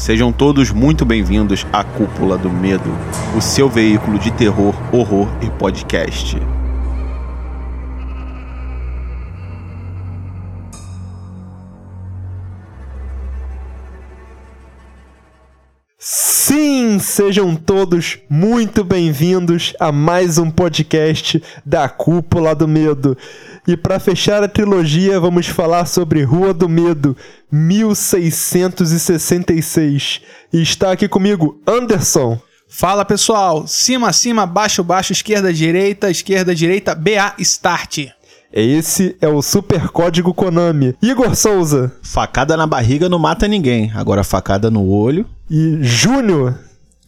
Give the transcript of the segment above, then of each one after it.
Sejam todos muito bem-vindos à Cúpula do Medo, o seu veículo de terror, horror e podcast. Sim, sejam todos muito bem-vindos a mais um podcast da Cúpula do Medo. E para fechar a trilogia, vamos falar sobre Rua do Medo, 1666. E está aqui comigo Anderson. Fala pessoal, cima, cima, baixo, baixo, esquerda, direita, esquerda, direita, BA, start. Esse é o super código Konami. Igor Souza. Facada na barriga não mata ninguém, agora facada no olho. E Júnior.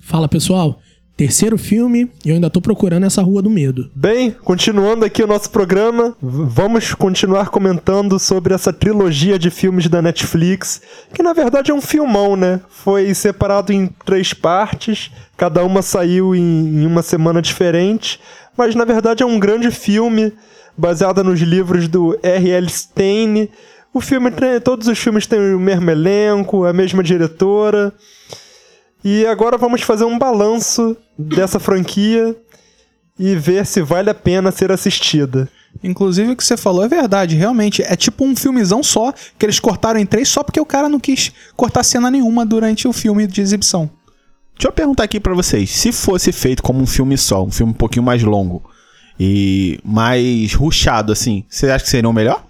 Fala pessoal, terceiro filme e eu ainda tô procurando essa Rua do Medo. Bem, continuando aqui o nosso programa, vamos continuar comentando sobre essa trilogia de filmes da Netflix, que na verdade é um filmão, né? Foi separado em três partes, cada uma saiu em, em uma semana diferente, mas na verdade é um grande filme baseado nos livros do R.L. Stein. O filme, todos os filmes têm o mesmo elenco, a mesma diretora. E agora vamos fazer um balanço dessa franquia e ver se vale a pena ser assistida. Inclusive o que você falou é verdade, realmente. É tipo um filmezão só, que eles cortaram em três só porque o cara não quis cortar cena nenhuma durante o filme de exibição. Deixa eu perguntar aqui para vocês, se fosse feito como um filme só, um filme um pouquinho mais longo e mais ruchado assim, você acha que seria o melhor?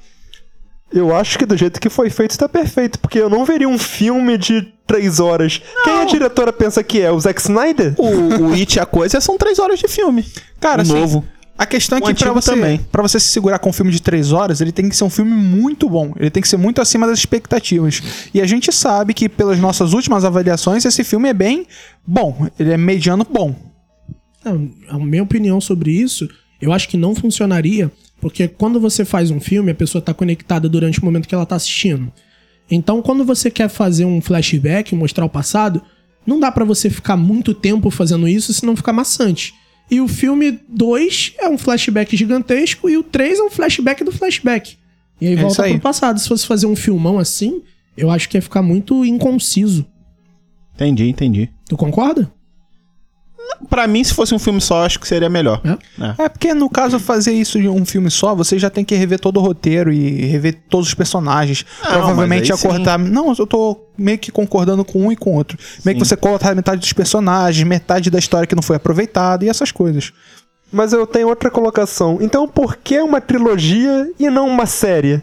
Eu acho que do jeito que foi feito está perfeito, porque eu não veria um filme de três horas. Não. Quem a diretora pensa que é? O Zack Snyder? O, o It a coisa são três horas de filme. Cara, assim, novo. A questão é que pra você, também. pra você se segurar com um filme de três horas, ele tem que ser um filme muito bom. Ele tem que ser muito acima das expectativas. E a gente sabe que, pelas nossas últimas avaliações, esse filme é bem bom. Ele é mediano bom. Não, a minha opinião sobre isso, eu acho que não funcionaria, porque quando você faz um filme, a pessoa está conectada durante o momento que ela está assistindo. Então, quando você quer fazer um flashback, mostrar o passado, não dá para você ficar muito tempo fazendo isso, senão fica maçante. E o filme 2 é um flashback gigantesco e o 3 é um flashback do flashback. E aí é volta aí. pro passado. Se fosse fazer um filmão assim, eu acho que ia ficar muito inconciso. Entendi, entendi. Tu concorda? Para mim, se fosse um filme só, acho que seria melhor. É. é. é. porque no caso fazer isso de um filme só, você já tem que rever todo o roteiro e rever todos os personagens. Não, Provavelmente ia cortar. Sim. Não, eu tô meio que concordando com um e com o outro. Meio sim. que você corta metade dos personagens, metade da história que não foi aproveitada e essas coisas. Mas eu tenho outra colocação. Então, por que uma trilogia e não uma série?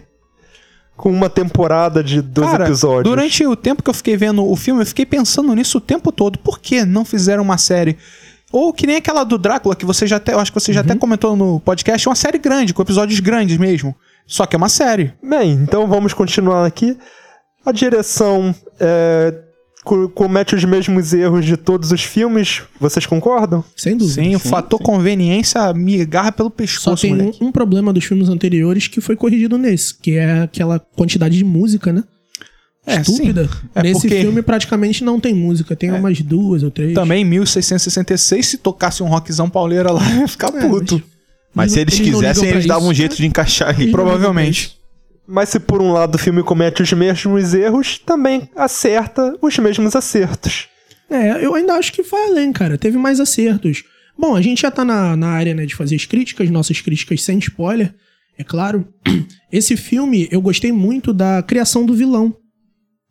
Com uma temporada de 12 Cara, episódios. Durante o tempo que eu fiquei vendo o filme, eu fiquei pensando nisso o tempo todo. Por que não fizeram uma série? Ou que nem aquela do Drácula, que você já até, eu acho que você já uhum. até comentou no podcast, é uma série grande, com episódios grandes mesmo. Só que é uma série. Bem, então vamos continuar aqui. A direção é, comete os mesmos erros de todos os filmes, vocês concordam? Sem dúvida. Sim, sim o fator sim. conveniência me agarra pelo pescoço. Só tem um, um, problema dos filmes anteriores que foi corrigido nesse, que é aquela quantidade de música, né? É, Estúpida. É Nesse porque... filme praticamente não tem música, tem é. umas duas ou três. Também em 1666, se tocasse um rockzão pauleira lá, ia ficar é, puto. Mas, mas se eles, eles quisessem, eles davam um jeito de encaixar aí. Provavelmente. Mas se por um lado o filme comete os mesmos erros, também acerta os mesmos acertos. É, eu ainda acho que foi além, cara. Teve mais acertos. Bom, a gente já tá na, na área né, de fazer as críticas, nossas críticas sem spoiler, é claro. Esse filme, eu gostei muito da criação do vilão.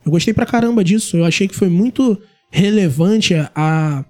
Eu gostei pra caramba disso. Eu achei que foi muito relevante a,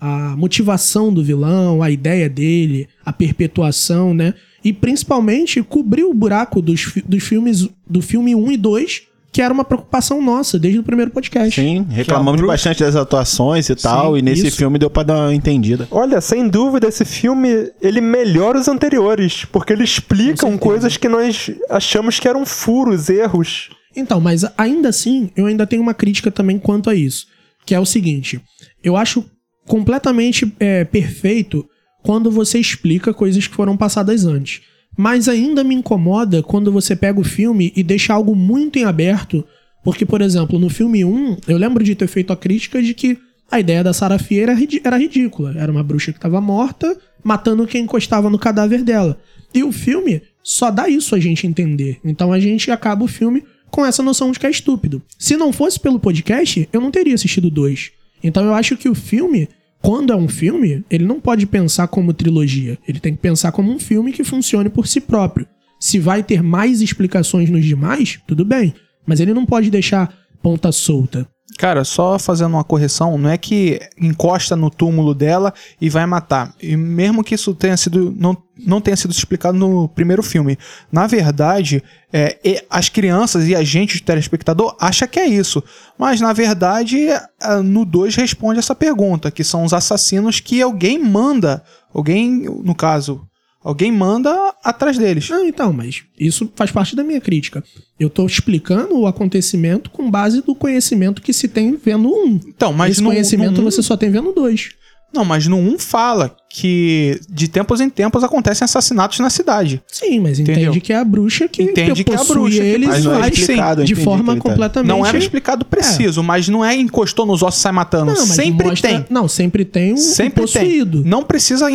a motivação do vilão, a ideia dele, a perpetuação, né? E principalmente cobriu o buraco dos, dos filmes do filme 1 e 2, que era uma preocupação nossa desde o primeiro podcast. Sim, reclamamos é bastante das atuações e Sim, tal, e nesse isso. filme deu pra dar uma entendida. Olha, sem dúvida, esse filme, ele melhora os anteriores, porque ele explica coisas que nós achamos que eram furos, erros. Então, mas ainda assim, eu ainda tenho uma crítica também quanto a isso. Que é o seguinte: eu acho completamente é, perfeito quando você explica coisas que foram passadas antes. Mas ainda me incomoda quando você pega o filme e deixa algo muito em aberto. Porque, por exemplo, no filme 1, eu lembro de ter feito a crítica de que a ideia da Sarah Fia era, era ridícula. Era uma bruxa que estava morta, matando quem encostava no cadáver dela. E o filme só dá isso a gente entender. Então a gente acaba o filme com essa noção de que é estúpido. Se não fosse pelo podcast, eu não teria assistido dois. Então eu acho que o filme, quando é um filme, ele não pode pensar como trilogia. Ele tem que pensar como um filme que funcione por si próprio. Se vai ter mais explicações nos demais, tudo bem. Mas ele não pode deixar ponta solta. Cara, só fazendo uma correção, não é que encosta no túmulo dela e vai matar. E mesmo que isso tenha sido não, não tenha sido explicado no primeiro filme, na verdade, é, as crianças e a gente, o telespectador, acha que é isso. Mas na verdade, é, no 2 responde essa pergunta, que são os assassinos que alguém manda, alguém, no caso, Alguém manda atrás deles. Não, então, mas isso faz parte da minha crítica. Eu tô explicando o acontecimento com base do conhecimento que se tem vendo um. Então, mas Esse no, conhecimento no você só tem vendo dois. Não, mas no 1 fala que de tempos em tempos acontecem assassinatos na cidade. Sim, mas Entendeu? entende que é a bruxa que, Entende que é a bruxa eles Mas não é explicado, de forma tá- completamente... Não era explicado preciso, mas não é encostou nos ossos e sai matando. Não, Sempre mostra- tem. Não, sempre tem um, Sempre um possuído. tem. Não precisa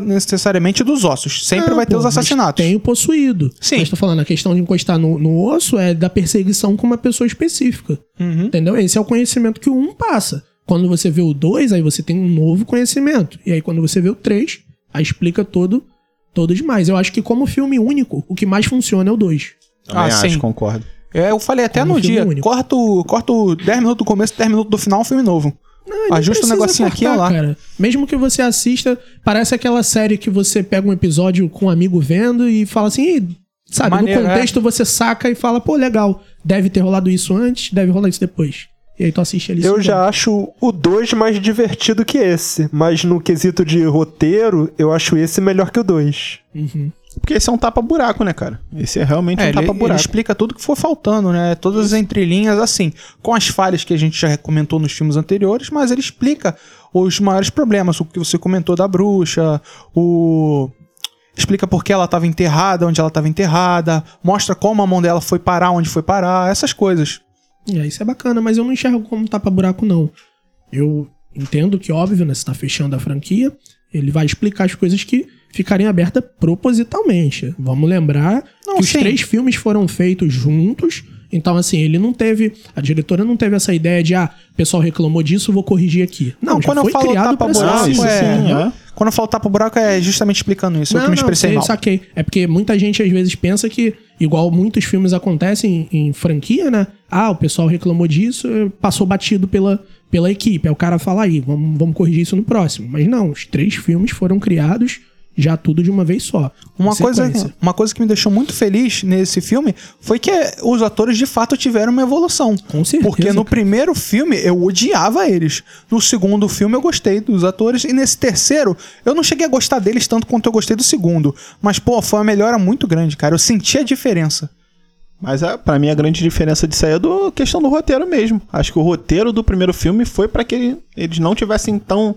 necessariamente dos ossos. Sempre Não, vai ter pô, os assassinatos. Tem o possuído. Sim. Mas tô falando, a questão de encostar no, no osso é da perseguição com uma pessoa específica. Uhum. Entendeu? Esse é o conhecimento que o um passa. Quando você vê o 2, aí você tem um novo conhecimento. E aí quando você vê o 3, aí explica todo, todo demais. Eu acho que como filme único, o que mais funciona é o 2. Também Ah, acho, sim. concordo. É, eu falei até Como no filme dia. único. Corta, o- corta o 10 minutos do começo e 10 minutos do final, um filme novo. Não, Ajusta o precisa negocinho aqui, ó lá. Cara. Mesmo que você assista, parece aquela série que você pega um episódio com um amigo vendo e fala assim, sabe, Maneiro, no contexto você saca e fala, pô, legal, deve ter rolado isso antes, deve rolar isso depois. E aí tu assiste ali. Eu já acho o 2 mais divertido que esse, mas no quesito de roteiro, eu acho esse melhor que o 2. Uhum. Porque esse é um tapa-buraco, né, cara? Esse é realmente É, um ele, ele tapa-buraco. explica tudo que for faltando, né? Todas as entrelinhas, assim, com as falhas que a gente já comentou nos filmes anteriores, mas ele explica os maiores problemas, o que você comentou da bruxa, o. Explica por que ela estava enterrada, onde ela estava enterrada, mostra como a mão dela foi parar, onde foi parar, essas coisas. É, isso é bacana, mas eu não enxergo como tapa-buraco, não. Eu entendo que, óbvio, né, você tá fechando a franquia, ele vai explicar as coisas que ficarem abertas propositalmente. Vamos lembrar Não, que os sim. três filmes foram feitos juntos, então, assim, ele não teve. A diretora não teve essa ideia de, ah, o pessoal reclamou disso, vou corrigir aqui. Não, Não, quando eu foi falo tapa-buraco, assim, é- entendeu? é. Quando eu falo tapa-buraco é justamente explicando isso, eu que me expressei sei, mal. saquei. É porque muita gente às vezes pensa que, igual muitos filmes acontecem em, franquia, né? Ah, o pessoal reclamou disso, passou batido pela, pela equipe. Aí o cara fala aí, vamos, vamos corrigir isso no próximo. Mas não, os três filmes foram criados já tudo de uma vez só. Uma coisa, uma coisa que me deixou muito feliz nesse filme foi que os atores de fato tiveram uma evolução. Com certeza, Porque no cara. primeiro filme eu odiava eles. No segundo filme eu gostei dos atores. E nesse terceiro eu não cheguei a gostar deles tanto quanto eu gostei do segundo. Mas, pô, foi uma melhora muito grande, cara. Eu senti a diferença. Mas a, pra mim a grande diferença disso aí é do questão do roteiro mesmo. Acho que o roteiro do primeiro filme foi pra que ele- eles não tivessem tão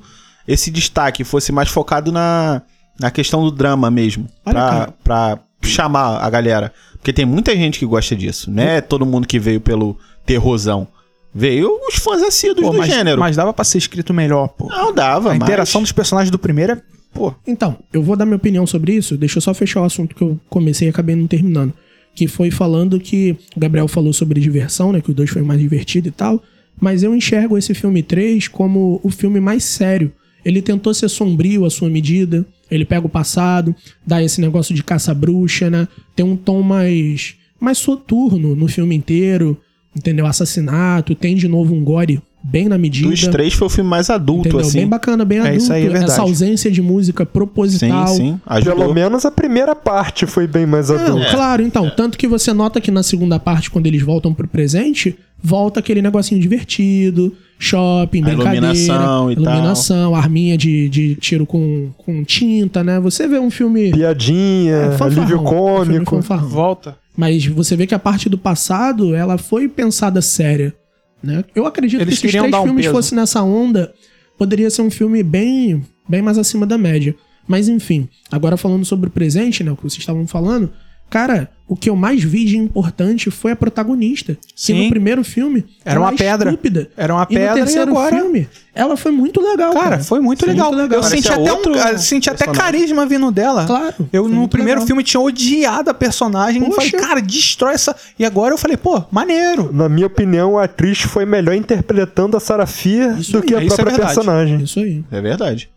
esse destaque, fosse mais focado na, na questão do drama mesmo. Olha, Pra, cara. pra chamar a galera. Porque tem muita gente que gosta disso, né? Todo mundo que veio pelo terrorzão. Veio os fãs assíduos Pô, do mas, gênero. mas dava pra ser escrito melhor, pô. Não dava, a mas... interação dos personagens do primeiro é. Pô, Então, eu vou dar minha opinião sobre isso. Deixa eu só fechar o assunto que eu comecei e acabei não terminando. Que foi falando que o Gabriel falou sobre diversão, né? Que o 2 foi mais divertido e tal. Mas eu enxergo esse filme 3 como o filme mais sério. Ele tentou ser sombrio à sua medida. Ele pega o passado, dá esse negócio de caça-bruxa, né? Tem um tom mais, mais soturno no filme inteiro. Entendeu? Assassinato. Tem de novo um gore bem na medida. Dos três foi o filme mais adulto, Entendeu? assim. Bem bacana, bem É, adulto. isso aí é verdade. Essa ausência de música Sim, proposital. sim. Ajudou. Pelo menos a primeira parte foi bem mais adulta. claro, então. Tanto que você nota que na segunda parte, quando eles voltam pro presente, volta aquele negocinho divertido, shopping, A brincadeira. iluminação e tal. iluminação, arminha de, de tiro com, com tinta, né? Você vê um filme. Piadinha, é, fanfarrão, alívio um filme cômico. fanfarrão. volta. Mas você vê que a parte do passado, ela foi pensada séria. Né? Eu acredito Eles que se os três um filmes peso. fossem nessa onda, poderia ser um filme bem, bem mais acima da média. Mas enfim, agora falando sobre o presente, né? O que vocês estavam falando. Cara, o que eu mais vi de importante foi a protagonista. Sim. Que no primeiro filme Era uma é pedra. estúpida. Era uma E no pedra e terceiro agora- filme, ela foi muito legal. Cara, Cara, foi muito Foi legal. muito legal. Eu senti até, outro um, senti até carisma vindo dela. Claro, Eu no primeiro legal. filme tinha odiado a personagem. Eu falei, Poxa. cara, destrói essa. E agora eu falei, pô, maneiro. Na minha opinião, a atriz foi melhor interpretando a Sarah Fia Isso do aí, que a isso é própria verdade. personagem. Isso aí. É verdade.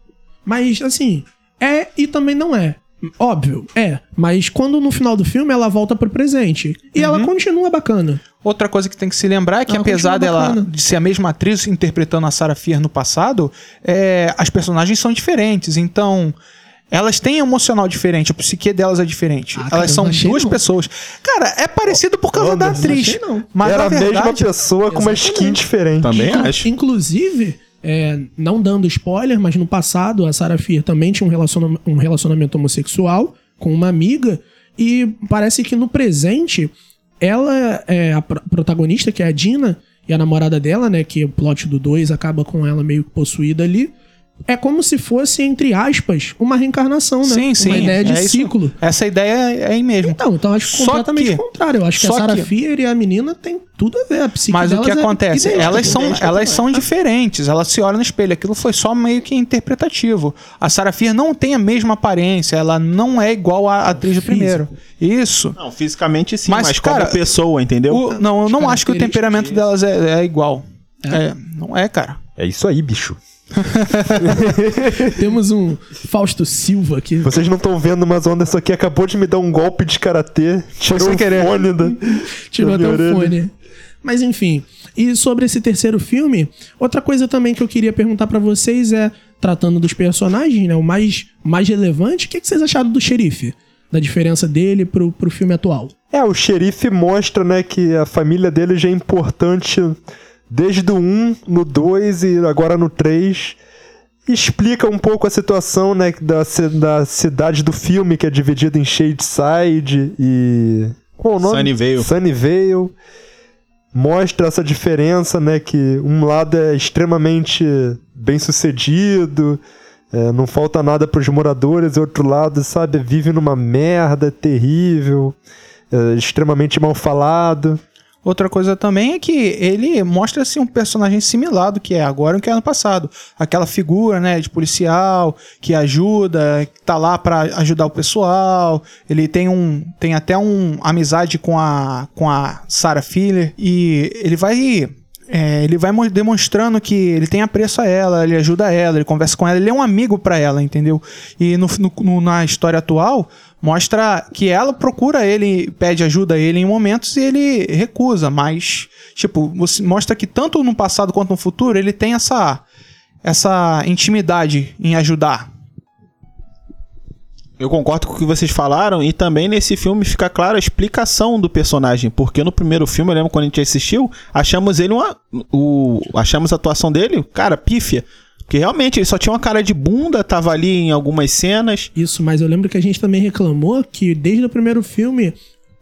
Mas, assim, é e também não é. Óbvio, é. Mas quando no final do filme ela volta pro presente. E Uhum. ela continua bacana. Outra coisa que tem que se lembrar é que Ela apesar dela de ser a mesma atriz interpretando a Sarah Fier no passado, é, as personagens são diferentes. Então, elas têm emocional diferente, a psique delas é diferente. Ah, cara, elas eu são não duas não. pessoas. Cara, é parecido por causa da atriz. achei, não. Mas Era a mesma verdade, pessoa com uma skin diferente. Também acho. Inclusive, é, não dando spoiler, mas no passado a Sarah Fier também tinha um, relaciona- um relacionamento homossexual com uma amiga. E parece que no presente, ela é a pro- protagonista, que é a Dina, e a namorada dela, né? Que o plot do 2 acaba com ela meio possuída ali. É como se fosse, entre aspas, uma reencarnação, né? Sim, sim. Uma ideia de é isso. ciclo. Essa ideia é aí mesmo. Então, então acho Só completamente que- o contrário. Eu acho que a Sarah que- Fier e a menina tem tudo a ver. A psique Mas o que é acontece? idêntica, elas são, idêntica elas são diferentes. Elas se olham no espelho. Aquilo foi só meio que interpretativo. A Sarah Fier não tem a mesma aparência. Ela não é igual à atriz do primeiro. Isso. Não, fisicamente sim, Mas, mas, cara, como pessoa, entendeu? O- não, eu não acho que o temperamento delas é, é igual. É, não é, cara. É isso aí, bicho. Temos um Fausto Silva aqui. Vocês não estão vendo, mas o Anderson aqui acabou de me dar um golpe de karatê. Tirou o querer. fone da, Tirou da até minha o orelha. fone. Mas enfim. E sobre esse terceiro filme, outra coisa também que eu queria perguntar pra vocês é, tratando dos personagens, né? O mais, mais relevante, o que, que vocês acharam do xerife? Da diferença dele pro, pro filme atual? É, o xerife mostra, né, que a família dele já é importante desde o 1, no 2 e agora no 3. Explica um pouco a situação, né, da, da cidade do filme, que é dividida em Shadeside e... Qual o nome? Sunnyvale. Sunnyvale. Mostra essa diferença, né, que um lado é extremamente bem sucedido, é, não falta nada para os moradores, e outro lado, sabe, vive numa merda terrível, é, extremamente mal falado. Outra coisa também é que ele mostra assim, um personagem similar do que é agora e que é ano passado. Aquela figura, né, de policial que ajuda, que tá lá pra ajudar o pessoal. Ele tem um tem até um amizade com a com a Sarah Filler e ele vai é, ele vai mo- demonstrando que ele tem apreço a ela, ele ajuda ela, ele conversa com ela, ele é um amigo pra ela, entendeu? E no, no- no- na história atual, mostra que ela procura ele, pede ajuda a ele em momentos e ele recusa, mas, tipo, mostra que tanto no passado quanto no futuro ele tem essa, essa intimidade em ajudar. Eu concordo com o que vocês falaram e também nesse filme fica clara a explicação do personagem, porque no primeiro filme, eu lembro quando a gente assistiu, achamos ele uma o achamos a atuação dele, cara, pífia. Porque realmente ele só tinha uma cara de bunda, tava ali em algumas cenas. Isso, mas eu lembro que a gente também reclamou que desde o primeiro filme,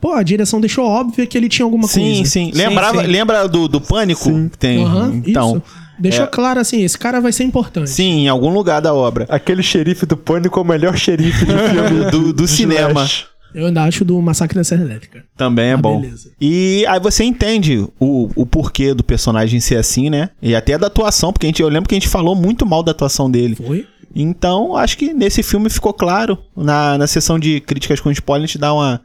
pô, a direção deixou óbvio que ele tinha alguma Sim, coisa. sim. Lembrava, sim. lembra do, do pânico Sim. que tem? Aham, então, isso. Deixou é. claro assim, esse cara vai ser importante. sim, em algum lugar da obra. Aquele xerife do pânico é o melhor xerife de filme Do- do cinema. Eu ainda acho do Massacre da Serra Elétrica. Também é Ah, bom. beleza. E aí você entende o, o porquê do personagem ser assim, né? E até da atuação, porque a gente, eu lembro que a gente falou muito mal da atuação dele. Foi? Então, acho que nesse filme ficou claro. Na, na sessão de críticas com spoiler, a gente dá uma,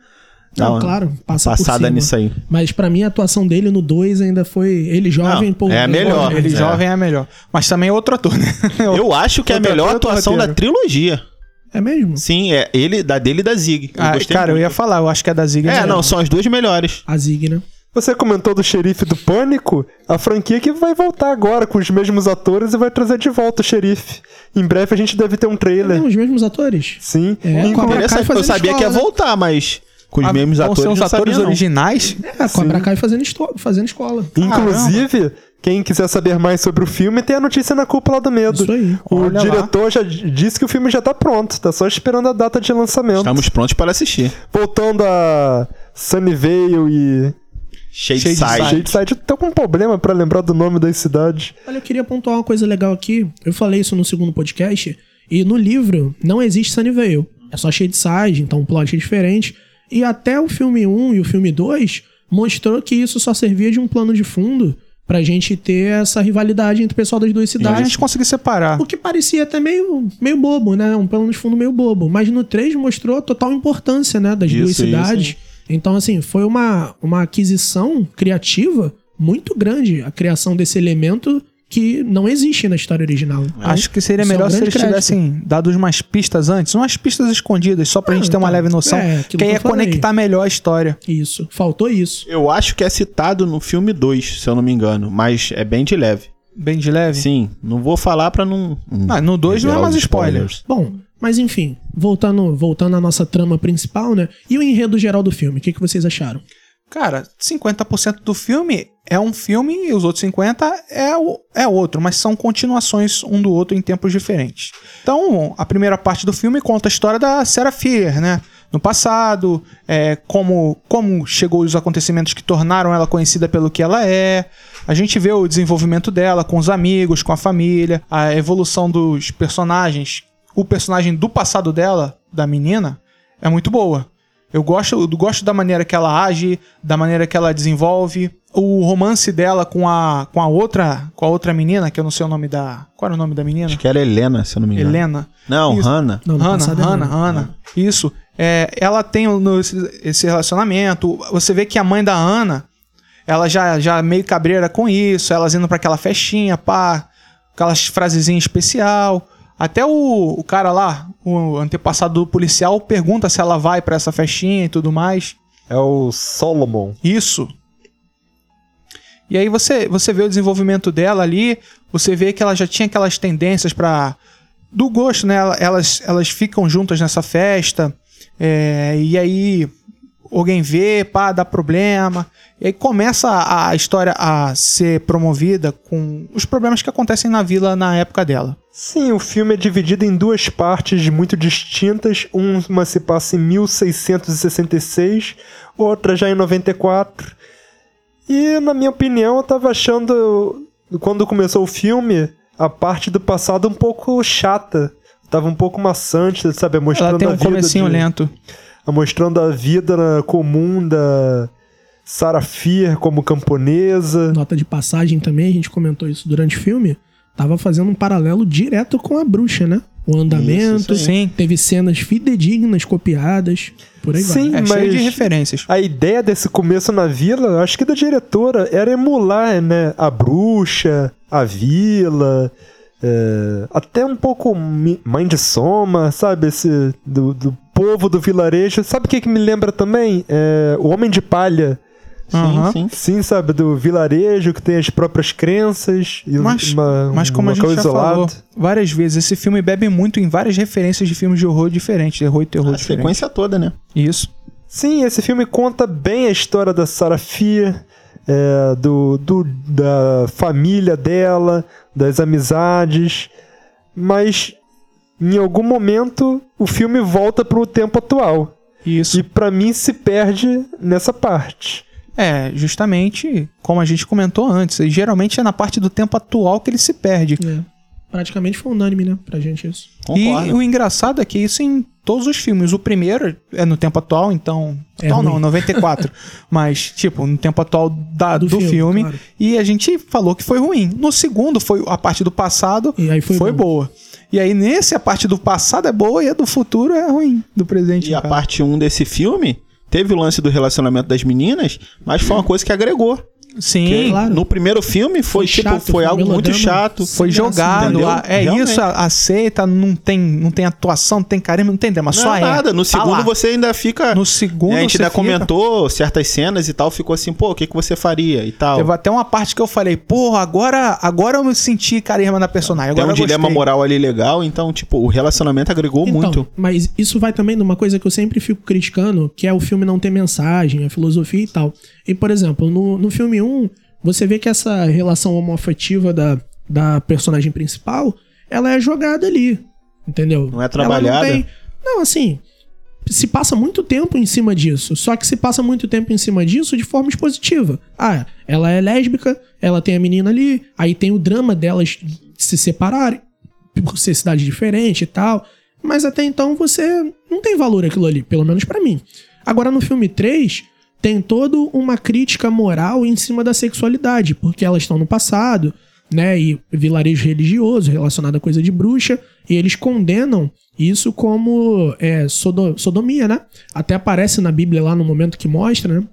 dá Não, uma claro, passa por passada cima. nisso aí. Mas pra mim a atuação dele no 2 ainda foi ele jovem, Não, pô. é a melhor. Ele É. jovem é melhor. Mas também é outro ator, né? Eu acho que é a melhor atuação da trilogia. É mesmo? Sim, é ele, da dele e da Zig. Eu Ah, gostei cara, eu muito. ia falar, eu acho que é da Zig. É, não, são as duas melhores. A Zig, né? Você comentou do xerife do Pânico, a franquia que vai voltar agora com os mesmos atores e vai trazer de volta o xerife. Em breve a gente deve ter um trailer. Não, os mesmos atores. Sim. É, Inclu- Cobra Kai Interessante, eu fazendo sabia que ia escola, né? voltar, mas com os Ah, mesmos vão atores. os atores originais? É, a Cobra Kai fazendo, fazendo escola. Inclusive, quem quiser saber mais sobre o filme, tem a notícia na Cúpula do Medo. Isso aí. O Olha lá. diretor já d- disse que o filme já tá pronto, tá só esperando a data de lançamento. Estamos prontos para assistir. Voltando a Sunnyvale e Shade Shadeside. Side. Shadeside, eu tô com um problema pra lembrar do nome das cidades. Olha, eu queria pontuar uma coisa legal aqui. Eu falei isso no segundo podcast. E no livro não existe Sunnyvale. É só Shadeside, então o plot é diferente. E até o filme 1 e o filme 2 mostrou que isso só servia de um plano de fundo pra gente ter essa rivalidade entre o pessoal das duas E a cidades. gente conseguir separar. O que parecia até meio, meio bobo, né? Um plano de fundo meio bobo. Mas no 3 mostrou a total importância, né? Das Isso, duas isso. cidades. Então, assim, foi uma, uma aquisição criativa muito grande a criação desse elemento que não existe na história original. Acho que seria Isso é um melhor se eles crédito. tivessem dado umas pistas antes, umas pistas escondidas, só pra Ah, gente ter uma tá. leve noção. É, que aí ia falei. conectar melhor a história. Isso. Faltou isso. Eu acho que é citado no filme 2, se eu não me engano, mas é bem de leve. Bem de leve. Sim, não vou falar pra não. Ah, no 2 não é mais os spoiler. Bom, mas enfim, voltando, voltando à nossa trama principal, né? E o enredo geral do filme, o que, que vocês acharam? Cara, 50% do filme é um filme e os outros 50% é, o, é outro, mas são continuações um do outro em tempos diferentes. Então, a primeira parte do filme conta a história da Sarah Fear, né? No passado, é, como, como chegou os acontecimentos que tornaram ela conhecida pelo que ela é. A gente vê o desenvolvimento dela com os amigos, com a família, a evolução dos personagens. O personagem do passado dela, da menina, é muito boa. Eu gosto, eu gosto da maneira que ela age, da maneira que ela desenvolve. O romance dela com a, com a outra com a outra menina, que eu não sei o nome da. Qual era o nome da menina? Acho que era Helena, se eu não me engano. Helena. Não, Isso. Hannah. Não, no Hannah, passado é Hannah, Hannah. Hannah. Isso. É, ela tem no- esse, esse relacionamento. Você vê que a mãe da Ana, ela já, já meio cabreira com isso, elas indo pra aquela festinha, pá, aquelas frasezinhas especial. Até o, o cara lá, o antepassado do policial, pergunta se ela vai pra essa festinha e tudo mais. É o Solomon. Isso. E aí você, você vê o desenvolvimento dela ali, você vê que ela já tinha aquelas tendências pra. do gosto, né? Ela- Elas, elas ficam juntas nessa festa, é, e aí alguém vê, pá, dá problema. E aí começa a, a história a ser promovida com os problemas que acontecem na vila na época dela. Sim, o filme é dividido em duas partes muito distintas. Uma se passa em 1666, outra já em 94. E, na minha opinião, eu tava achando, quando começou o filme, a parte do passado um pouco chata. Tava um pouco maçante, sabe? Mostrando Ela tem a um vida comecinho de- lento. Mostrando a vida comum da Sarah Fear como camponesa. Nota de passagem também, a gente comentou isso durante o filme. Tava fazendo um paralelo direto com a bruxa, né? O andamento, Isso, isso teve cenas fidedignas, copiadas, por aí Sim, vai. É cheio de mas- referências. A ideia desse começo na vila, acho que da diretora, era emular, né? A bruxa, a vila, é, até um pouco mi- Mãe de Soma, sabe? Esse do, do povo do vilarejo. Sabe o que, que me lembra também? É, o Homem de Palha. Sim, Aham. sim. Sim, sabe? Do vilarejo que tem as próprias crenças. E Mas, uma- mas um como a gente já isolado. falou várias vezes, esse filme bebe muito em várias referências de filmes de horror diferentes, terror e terror A diferentes. sequência toda, né? Isso. Sim, esse filme conta bem a história da Sarah Fear, é, do, do- da família dela, das amizades, mas em algum momento o filme volta pro tempo atual. Isso. E pra mim se perde nessa parte. É, justamente como a gente comentou antes. e Geralmente é na parte do tempo atual que ele se perde. É. Praticamente foi unânime, né? Pra gente isso. E Concordo. o engraçado é que isso em todos os filmes. O primeiro é no tempo atual, então. É Atual não, ruim. 94. mas, tipo, no tempo atual da- do, Do filme. filme, claro. E a gente falou que foi ruim. No segundo, foi a parte do passado E aí foi bom. boa. E aí, nesse, a parte do passado é boa e a do futuro é ruim. Do presente. E a caso. parte 1 desse filme teve o lance do relacionamento das meninas, mas foi uma coisa que agregou. Sim. Claro. No primeiro filme foi, Foi tipo, chato, foi foi algo muito chato. Foi Sem graça, jogado. é Realmente. isso, aceita, não tem, não tem atuação, não tem carisma, não tem drama, Não só é é. nada. No Tá segundo lá. você ainda fica. No segundo a gente ainda fica- comentou certas cenas e tal, ficou assim, pô, o que, que você faria e tal. Teve até uma parte que eu falei, porra, agora, agora eu me senti carisma na personagem. Tem Agora um eu dilema gostei. moral ali legal, então, tipo, o relacionamento agregou Então, muito. Mas isso vai também numa coisa que eu sempre fico criticando, que é o filme não ter mensagem, a filosofia e tal. E, por exemplo, no, no filme 1, você vê que essa relação homoafetiva da, da personagem principal, ela é jogada ali. Entendeu? Não é trabalhada? Não, tem- não, assim, se passa muito tempo em cima disso. Só que se passa muito tempo em cima disso de forma expositiva. Ah, ela é lésbica, ela tem a menina ali, aí tem o drama delas se separarem, por ser cidade diferente e tal. Mas até então você não tem valor aquilo ali, pelo menos pra mim. Agora, no filme 3, tem toda uma crítica moral em cima da sexualidade, porque elas estão no passado, né? E vilarejo religioso relacionado a coisa de bruxa, e eles condenam isso como é, sodo, sodomia, né? Até aparece na Bíblia lá no momento que mostra, né?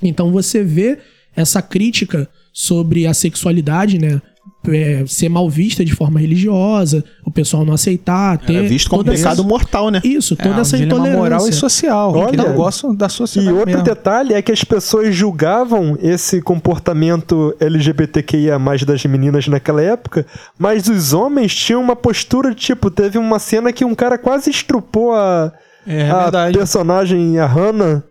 Então você vê essa crítica sobre a sexualidade, né? É, ser mal vista de forma religiosa, o pessoal não aceitar, ter. É visto como pecado mortal, né? Isso, toda é, essa intolerância. moral e social. Olha, eu gosto da E sociedade outro mesmo. detalhe é que as pessoas julgavam esse comportamento LGBTQIA das meninas naquela época, mas os homens tinham uma postura, tipo, teve uma cena que um cara quase estrupou a, É, a verdade. personagem, a Hannah.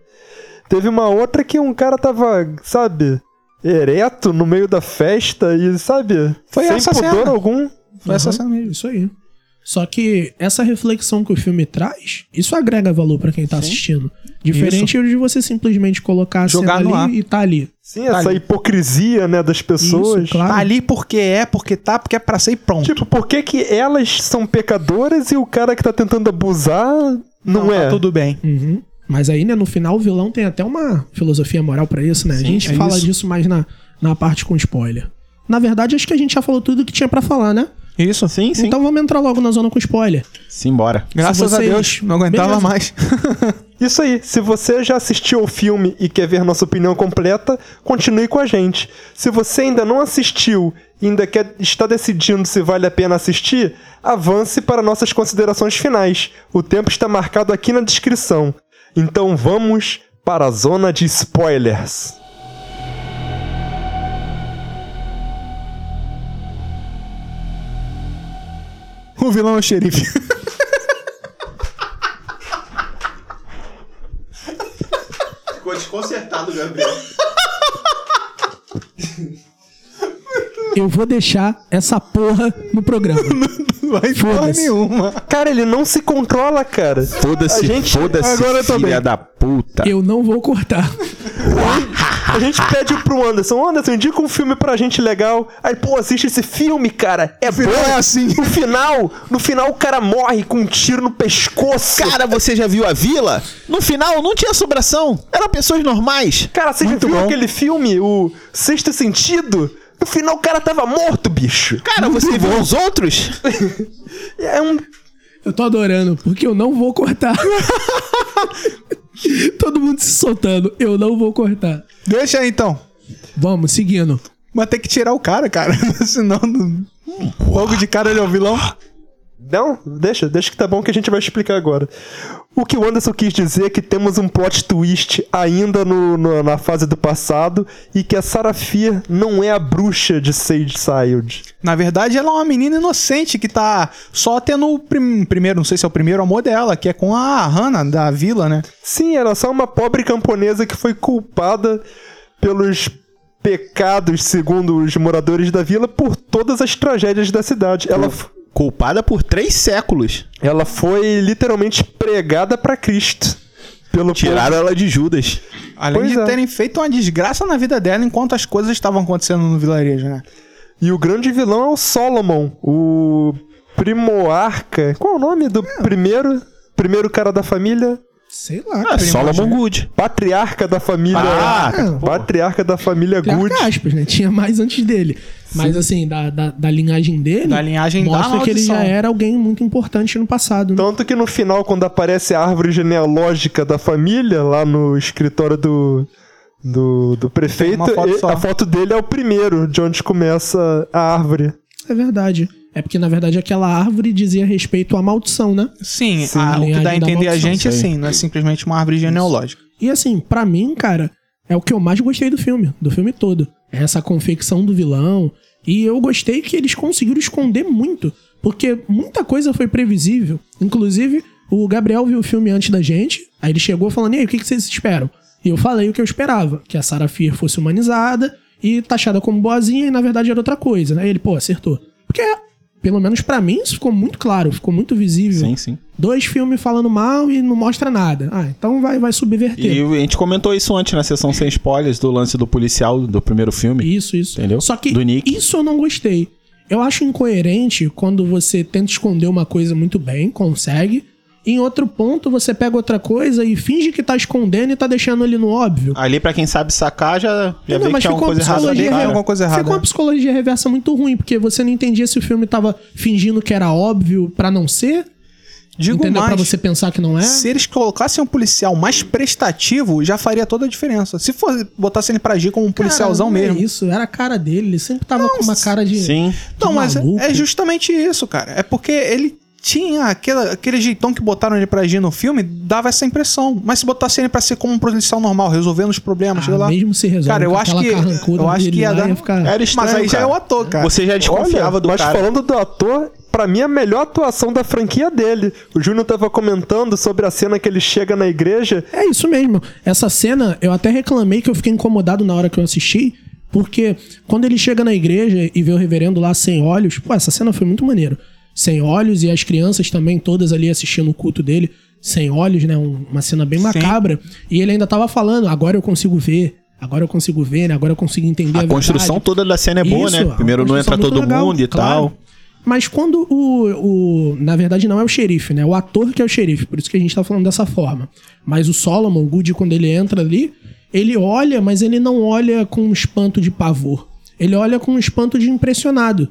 Teve uma outra que um cara tava, sabe, ereto no meio da festa e, sabe, Foi sem essa pudor cena. algum. Foi essa Uhum, cena mesmo. Isso aí. Só que essa reflexão que o filme traz, isso agrega valor pra quem tá assistindo. Diferente de você simplesmente colocar a Jogar cena ali ar. e tá ali. Sim, essa ali. hipocrisia, né, das pessoas. Isso, claro. Tá ali porque é, porque tá, porque é pra ser e pronto. Tipo, por que, que elas são pecadoras e o cara que tá tentando abusar não, é? Tá tudo bem. Uhum. Mas aí, né, no final, o vilão tem até uma filosofia moral pra isso, né? a gente é fala isso. disso mais na, na parte com spoiler. Na verdade, acho que a gente já falou tudo que tinha pra falar, né? Isso. Sim, sim. Então vamos entrar logo na zona com spoiler. Simbora. Graças Se a vocês- Deus, não aguentava Beleza. mais. Isso aí, se você já assistiu o filme e quer ver nossa opinião completa, continue com a gente. Se você ainda não assistiu e ainda quer, está decidindo se vale a pena assistir, avance para nossas considerações finais. O tempo está marcado aqui na descrição. Então vamos para a zona de spoilers. o vilão é o xerife. Ficou desconcertado, Gabriel. Eu vou deixar essa porra no programa. Vai porra nenhuma. Cara, ele não se controla, cara. Foda-se, A gente- foda-se, filha bem. da puta. Eu não vou cortar. A gente pede pro Anderson, Anderson, indica um filme pra gente legal. Aí, pô, assiste esse filme, cara. É bom. é assim. No final, no final o cara morre com um tiro no pescoço. Cara, você já viu a vila? No final não tinha sobração. Eram pessoas normais. Cara, você Muito já viu bom. aquele filme, o Sexto Sentido? No final o cara tava morto, bicho. Cara, você viu os outros? É um. Eu tô adorando, porque eu não vou cortar. Todo mundo se soltando. Eu não vou cortar. Deixa aí então. Vamos, seguindo. Mas tem que tirar o cara, cara. Senão. não- Logo de cara ele é o vilão. Não, deixa, deixa que tá bom que a gente vai explicar agora. O que o Anderson quis dizer é que temos um plot twist ainda no, no- na fase do passado e que a Sarah Fear não é a bruxa de Sage Child. Na verdade, ela é uma menina inocente que tá só tendo o prim- primeiro, não sei se é o primeiro amor dela, que é com a Hannah da vila, né? Sim, era só uma pobre camponesa que foi culpada pelos pecados, segundo os moradores da vila, por todas as tragédias da cidade. Ela, Culpada por três séculos. ela foi literalmente pregada pra Cristo. Pelo Tiraram ela de Judas. Além Pois de é. terem feito uma desgraça na vida dela enquanto as coisas estavam acontecendo no vilarejo, né? E o grande vilão é o Solomon, o primoarca. Qual é o nome do primeiro? Primeiro cara da família? Sei lá. Ah, Solomon Good. Patriarca da família. Ah, patriarca da família Good. Aspas, né? Tinha mais antes dele. Mas assim, da, da, da linhagem dele. Da linhagem da mostra que ele já era alguém muito importante no passado. Né? Tanto que no final, quando aparece a árvore genealógica da família, lá no escritório do, do, do prefeito, foto e- a foto dele é o primeiro, de onde começa a árvore. É verdade. É porque, na verdade, aquela árvore dizia respeito à maldição, né? Sim, Sim. a- o que dá a entender a gente é assim, não é simplesmente uma árvore genealógica. E assim, pra mim, cara, é o que eu mais gostei do filme, do filme todo. É essa confecção do vilão. E eu gostei que eles conseguiram esconder muito. Porque muita coisa foi previsível. Inclusive, o Gabriel viu o filme antes da gente. Aí ele chegou falando: E aí, o que que vocês esperam? E eu falei o que eu esperava: que a Sarah Fear fosse humanizada e taxada como boazinha, e na verdade era outra coisa. Aí ele, pô, acertou. Porque, pelo menos pra mim, isso ficou muito claro, ficou muito visível. Sim, sim. Dois filmes falando mal e não mostra nada. Ah, então vai, vai subverter. E a gente comentou isso antes na sessão sem spoilers do lance do policial do primeiro filme. Isso, isso. Entendeu? Só que isso eu não gostei. Eu acho incoerente quando você tenta esconder uma coisa muito bem, consegue, Em outro ponto, você pega outra coisa e finge que tá escondendo e tá deixando ele no óbvio. Ali, pra quem sabe sacar, já, já Não, vê mas que é uma ficou coisa uma errada ali, psicologia cara. alguma coisa errada. Ficou uma né? psicologia reversa muito ruim, porque você não entendia se o filme tava fingindo que era óbvio pra não ser. Digo entendeu? mais. Pra você pensar que não é. Se eles colocassem um policial mais prestativo, já faria toda a diferença. Se for botasse ele pra agir como um policialzão Cara, não mesmo. É isso, era a cara dele. Ele sempre tava com uma cara de. Sim. de Não, mas é- maluco. é justamente isso, cara. É porque ele tinha aquele, aquele jeitão que botaram ele pra agir no filme, dava essa impressão. Mas se botasse ele pra ser como um policial normal, resolvendo os problemas, Ah, chega lá. mesmo se resolve Cara, eu acho que eu acho que ia dar. ia ficar- Era estranho, mas aí já cara. é o ator, cara. Você já desconfiava Olha, do mas cara. falando do ator, pra mim a melhor atuação da franquia dele. O Júnior tava comentando sobre a cena que ele chega na igreja. É isso mesmo. Essa cena, eu até reclamei que eu fiquei incomodado na hora que eu assisti, porque quando ele chega na igreja e vê o reverendo lá sem olhos, pô, essa cena foi muito maneiro. Sem olhos e as crianças também todas ali assistindo o culto dele, sem olhos, né? Um- uma cena bem macabra. E ele ainda tava falando, agora eu consigo ver. Agora eu consigo ver, né? Agora eu consigo entender a, A construção verdade. toda da cena é boa, Isso, né? Primeiro não entra todo legal, mundo e claro. tal. Mas quando o, o. Na verdade, não é o xerife, né? O ator que é o xerife, por isso que a gente tá falando dessa forma. Mas o Solomon, o Goody, quando ele entra ali, ele olha, mas ele não olha com um espanto de pavor. Ele olha com um espanto de impressionado.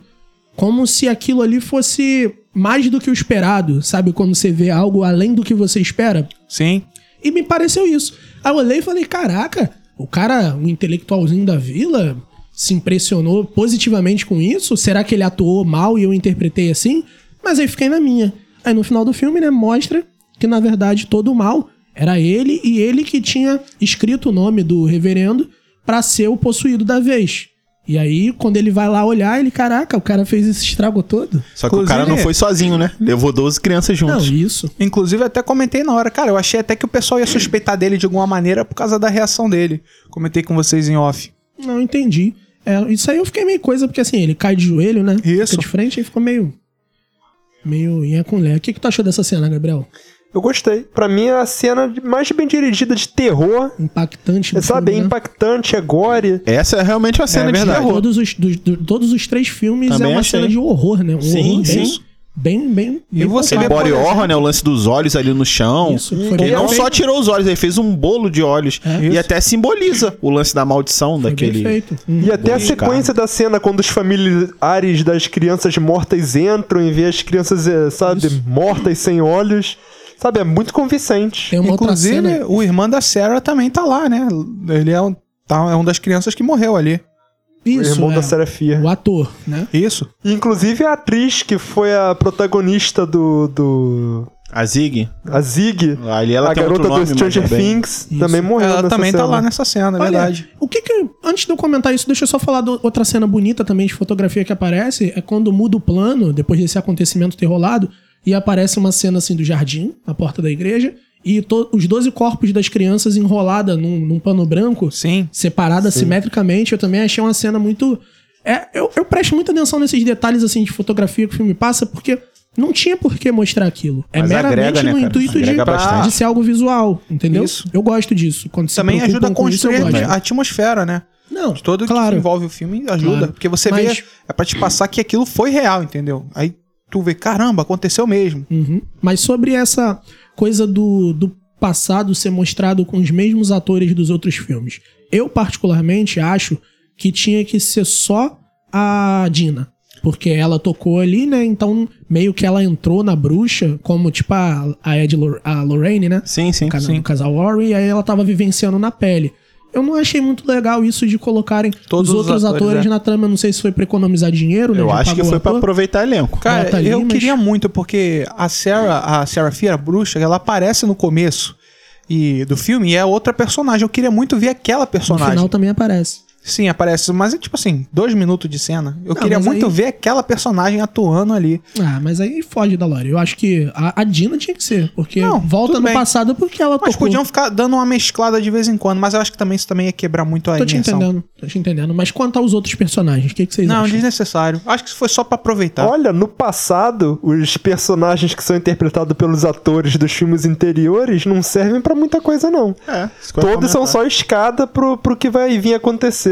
Como se aquilo ali fosse mais do que o esperado, sabe? Quando você vê algo além do que você espera. Sim. E me pareceu isso. Aí eu olhei e falei: caraca, o cara, um intelectualzinho da vila, se impressionou positivamente com isso? Será que ele atuou mal e eu interpretei assim? Mas aí fiquei na minha. Aí no final do filme, né, mostra que na verdade todo o mal era ele e ele que tinha escrito o nome do reverendo pra ser o possuído da vez. E aí, quando ele vai lá olhar, ele, caraca, o cara fez esse estrago todo. Só que o cara não Inclusive- foi sozinho, né? Levou 12 crianças Não, juntos. isso. Inclusive, eu até comentei na hora, cara, eu achei até que o pessoal ia suspeitar dele de alguma maneira por causa da reação dele. Comentei com vocês em off. Não entendi. É, isso aí eu fiquei meio coisa, porque assim, ele cai de joelho, né? Isso. Fica de frente e ficou meio. Meio inha com lé. O que, que tu achou dessa cena, Gabriel? Eu gostei. Pra mim é a cena de- mais bem dirigida de terror. Impactante. É, sabe, é filme, né? impactante, é gore. Essa é realmente uma cena de verdade. terror. Todos os, dos- do- todos os três filmes Também é uma achei. cena de horror, né? Um Sim, horror bem, sim. bem, bem. E bem você focado. vê, Body horror, né? O lance dos olhos ali no chão. Isso, foi ele bem não feito. só tirou os olhos, ele fez um bolo de olhos. É. E Isso. até simboliza o lance da maldição Foi daquele. feito. Hum. E até a sequência da cena, quando os familiares das crianças mortas entram e vê as crianças, é, sabe, mortas sem olhos. Sabe, é muito convincente. Tem uma outra Inclusive, cena. o irmão da Sarah também tá lá, né? Ele é um, tá, é um das crianças que morreu ali. o Isso, irmão é, da Serafia. o ator, né? Isso. Inclusive a atriz que foi a protagonista do. do A Zig. a Zig, Ali ela a tem garota outro nome, do Stranger é Things, também morreu Ela nessa também tá cena. lá nessa cena, é verdade. O que que. Antes de eu comentar isso, deixa eu só falar de outra cena bonita também de fotografia que aparece. É quando muda o plano, depois desse acontecimento ter rolado, e aparece uma cena assim do jardim, na porta da igreja, e os 12 corpos das crianças enrolada num, num pano branco, Sim. separada simetricamente. Eu também achei uma cena muito. É, eu, eu presto muita atenção nesses detalhes assim de fotografia que o filme passa, porque não tinha por que mostrar aquilo. É Mas meramente agrega, né, no intuito de, de ser algo visual, entendeu? Isso. Eu gosto disso. Quando Também ajuda a isso, construir gosto. a atmosfera, né? Não, De todo claro. que envolve o filme ajuda. Claro. Porque você Mas- vê, é pra te passar que aquilo foi real, entendeu? Aí tu vê, caramba, aconteceu mesmo. Uhum. Mas sobre essa coisa do, do passado ser mostrado com os mesmos atores dos outros filmes. Eu, particularmente, acho que tinha que ser só a Dina. Porque ela tocou ali, né? Então, meio que ela entrou na bruxa, como tipo a, a Ed a Lorraine, né? Sim, sim. No casal, sim. no casal Warren, e aí ela tava vivenciando na pele. Eu não achei muito legal isso de colocarem Todos os os outros atores, atores, é. na trama. Eu Não sei se foi pra economizar dinheiro, né? Eu Já acho que foi pra ator. aproveitar elenco. Cara, tá ali, eu mas- queria muito, porque a Sarah, a Sarah Fia, a bruxa, ela aparece no começo e, do filme e é outra personagem. Eu queria muito ver aquela No personagem. final também aparece. Sim, aparece, mas é tipo assim, dois minutos de cena. Eu Não, queria muito aí- ver aquela personagem atuando ali. Ah, mas aí foge da Lore. Eu acho que a, a Dina tinha que ser, porque Não, volta no bem. passado porque ela Mas tocou. podiam ficar dando uma mesclada de vez em quando, mas eu acho que também isso também ia quebrar muito a Tô te entendendo, tô te entendendo. Mas quanto aos outros personagens, o que, que vocês Não, acham? desnecessário. Acho que isso foi só pra aproveitar. Olha, no passado, os personagens que são interpretados pelos atores dos filmes anteriores não servem pra muita coisa, não. É, Todos são só escada pro, pro que vai vir acontecer.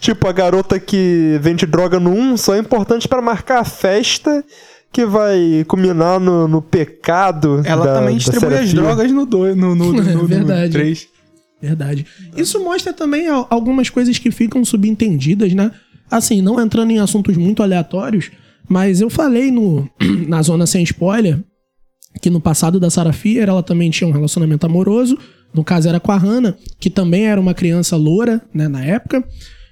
Tipo, a garota que vende droga no 1 só é importante pra marcar a festa que vai culminar no, no pecado. Ela da, também da distribui as drogas no 2, no, no, no, no, Verdade. no 3. Verdade. Isso mostra também al- algumas coisas que ficam subentendidas, né? Assim, não entrando em assuntos muito aleatórios, mas eu falei no, na zona sem spoiler que no passado da Sarah Fier ela também tinha um relacionamento amoroso, no caso era com a Hannah, que também era uma criança loura, né, na época.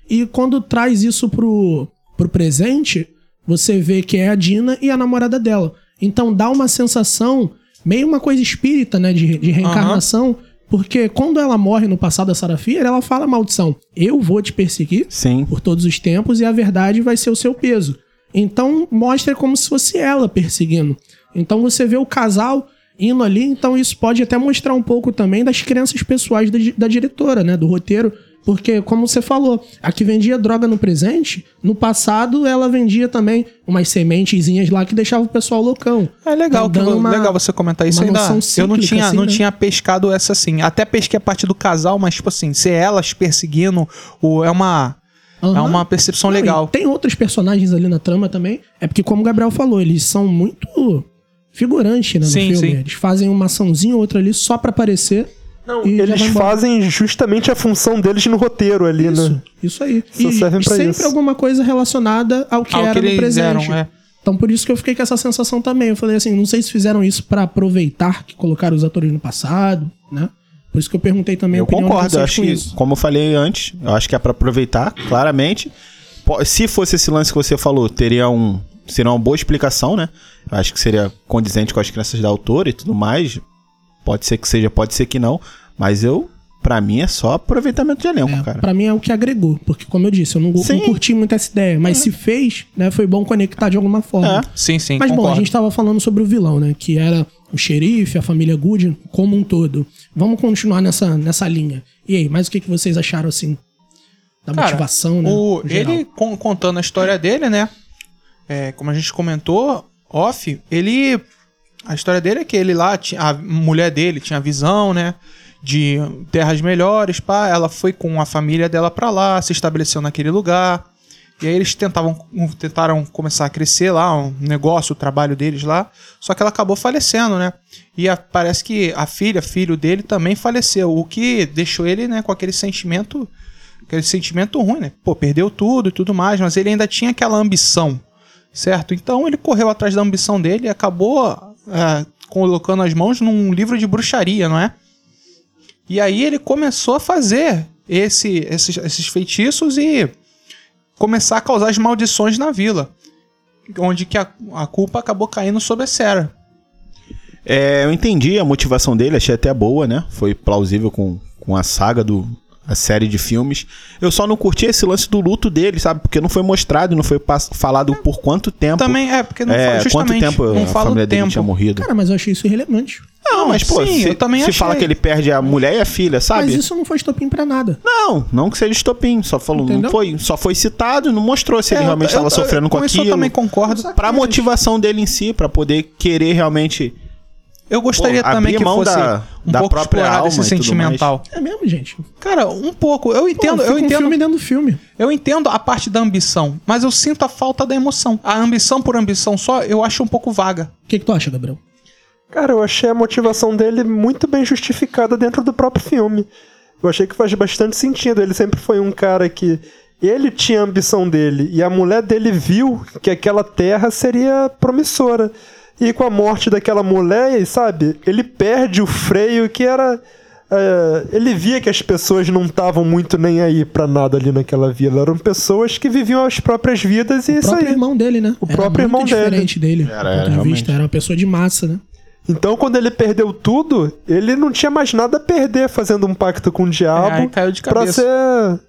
E quando traz isso pro, pro presente, você vê que é a Dina e a namorada dela. Então dá uma sensação, meio uma coisa espírita, né, de, de reencarnação, porque quando ela morre no passado da Sarah Fier, ela fala maldição, eu vou te perseguir Sim. por todos os tempos e a verdade vai ser o seu peso. Então mostra como se fosse ela perseguindo. Então você vê o casal indo ali, então isso pode até mostrar um pouco também das crenças pessoais da, da diretora, né, do roteiro. Porque, como você falou, a que vendia droga no presente, no passado ela vendia também umas sementezinhas lá que deixava o pessoal loucão. É legal, Então, que, uma- legal você comentar isso ainda. noção Eu não cíclica, tinha, assim, não né? tinha pescado essa assim. Até pesquei a parte do casal, mas tipo assim, ser elas perseguindo o, é uma é Aham. uma percepção Não, legal. Tem outros personagens ali na trama também. É porque, como o Gabriel falou, eles são muito figurantes né, no Sim, filme. sim. Eles fazem uma açãozinha ou outra ali só pra aparecer. Não, e eles fazem justamente a função deles no roteiro ali, Isso, né? isso aí. Só e servem pra sempre isso. alguma coisa relacionada ao que Ao era que no eles presente. eram, é. Então por isso que eu fiquei com essa sensação também. Eu falei assim, não sei se fizeram isso pra aproveitar que colocaram os atores no passado, né? Por isso que eu perguntei também a Eu opinião de concordo, eu vocês acho com que, isso. como eu falei antes, eu acho que é pra aproveitar, claramente. Se fosse esse lance que você falou, teria um. Seria uma boa explicação, né? Eu acho que seria condizente com as crenças da autora e tudo mais. Pode ser que seja, pode ser que não. Mas eu, pra mim, é só aproveitamento de elenco, cara. Pra mim é o que agregou, porque como eu disse, eu não, não curti muito essa ideia, mas se fez, né, foi bom conectar de alguma forma. É. Sim, sim, Mas bom, concordo. a gente tava falando sobre o vilão, né? Que era o xerife, a família Good, como um todo. Vamos continuar nessa, nessa linha. E aí, mais o que, que vocês acharam, assim, da Cara, motivação, né? o- ele con- contando a história dele, né? É, como a gente comentou, off, ele. A história dele é que ele lá, a mulher dele tinha visão, né? De terras melhores, pá. Ela foi com a família dela pra lá, se estabeleceu naquele lugar. E aí eles tentavam, tentaram começar a crescer lá, um negócio, o trabalho deles lá. Só que ela acabou falecendo, né? E a- parece que a filha, filho dele, também faleceu. O que deixou ele, né, com aquele sentimento aquele sentimento ruim, né? Pô, perdeu tudo e tudo mais, mas ele ainda tinha aquela ambição, certo? Então ele correu atrás da ambição dele e acabou é, colocando as mãos num livro de bruxaria, não é? E aí ele começou a fazer esse, esses, esses feitiços e começar a causar as maldições na vila. Onde que a, a culpa acabou caindo sobre a Sarah. É, eu entendi a motivação dele, achei até boa, né? Foi plausível com, com a saga do. A série de filmes. Eu só não curti esse lance do luto dele, sabe? Porque não foi mostrado, não foi falado por quanto tempo. Também é, porque não é, fala justamente, quanto tempo não a família dele tempo. tinha morrido. Cara, mas eu achei isso irrelevante. Não, mas pô, sim, se, eu também se achei. fala que ele perde a mulher e a filha, sabe? Mas isso não foi estopim pra nada. Não, não que seja estopim, só falou, não foi, só foi citado, não mostrou se ele É, realmente eu- estava eu- sofrendo com, com isso eu aquilo. também concordo. Pra motivação dele em si, pra poder querer realmente Eu gostaria Pô, também que mão fosse da- um da pouco própria explorado alma esse e tudo sentimental. É mesmo, gente. Cara, um pouco. Eu Pô, entendo, fica eu um entendo. filme dentro do filme. Eu entendo a parte da ambição, mas eu sinto a falta da emoção. A ambição por ambição só, eu acho um pouco vaga. O que, que tu acha, Gabriel? Cara, eu achei a motivação dele muito bem justificada dentro do próprio filme. Eu achei que faz bastante sentido. Ele sempre foi um cara que. Ele tinha a ambição dele e a mulher dele viu que aquela terra seria promissora. E com a morte daquela mulher, sabe, ele perde o freio que era. é, ele via que as pessoas não estavam muito nem aí pra nada ali naquela vila. Eram pessoas que viviam as próprias vidas e O isso próprio aí. irmão dele, né? O próprio muito irmão dele. diferente dele. Era, do era, ponto de realmente. vista. Era uma pessoa de massa, né? Então, quando ele perdeu tudo, ele não tinha mais nada a perder fazendo um pacto com o É, diabo aí caiu de pra cabeça. ser.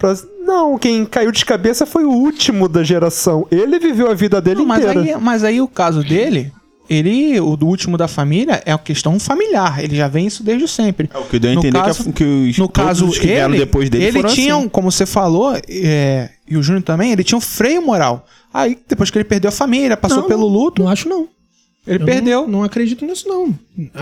Pra- Não, quem caiu de cabeça foi o último da geração. Ele viveu a vida dele Não, mas, inteira. aí, mas aí o caso dele, ele, o do último da família, é a questão familiar. Ele já vem isso desde sempre. É o que deu a No entender caso- que, a- que os, No caso, os que vieram ele, depois dele ele foram tinha, assim. como você falou, é, e o Júnior também, ele tinha um freio moral. Aí, depois que ele perdeu a família, passou Não, pelo luto, Não acho, não. Ele Eu perdeu. Não, não acredito nisso, não.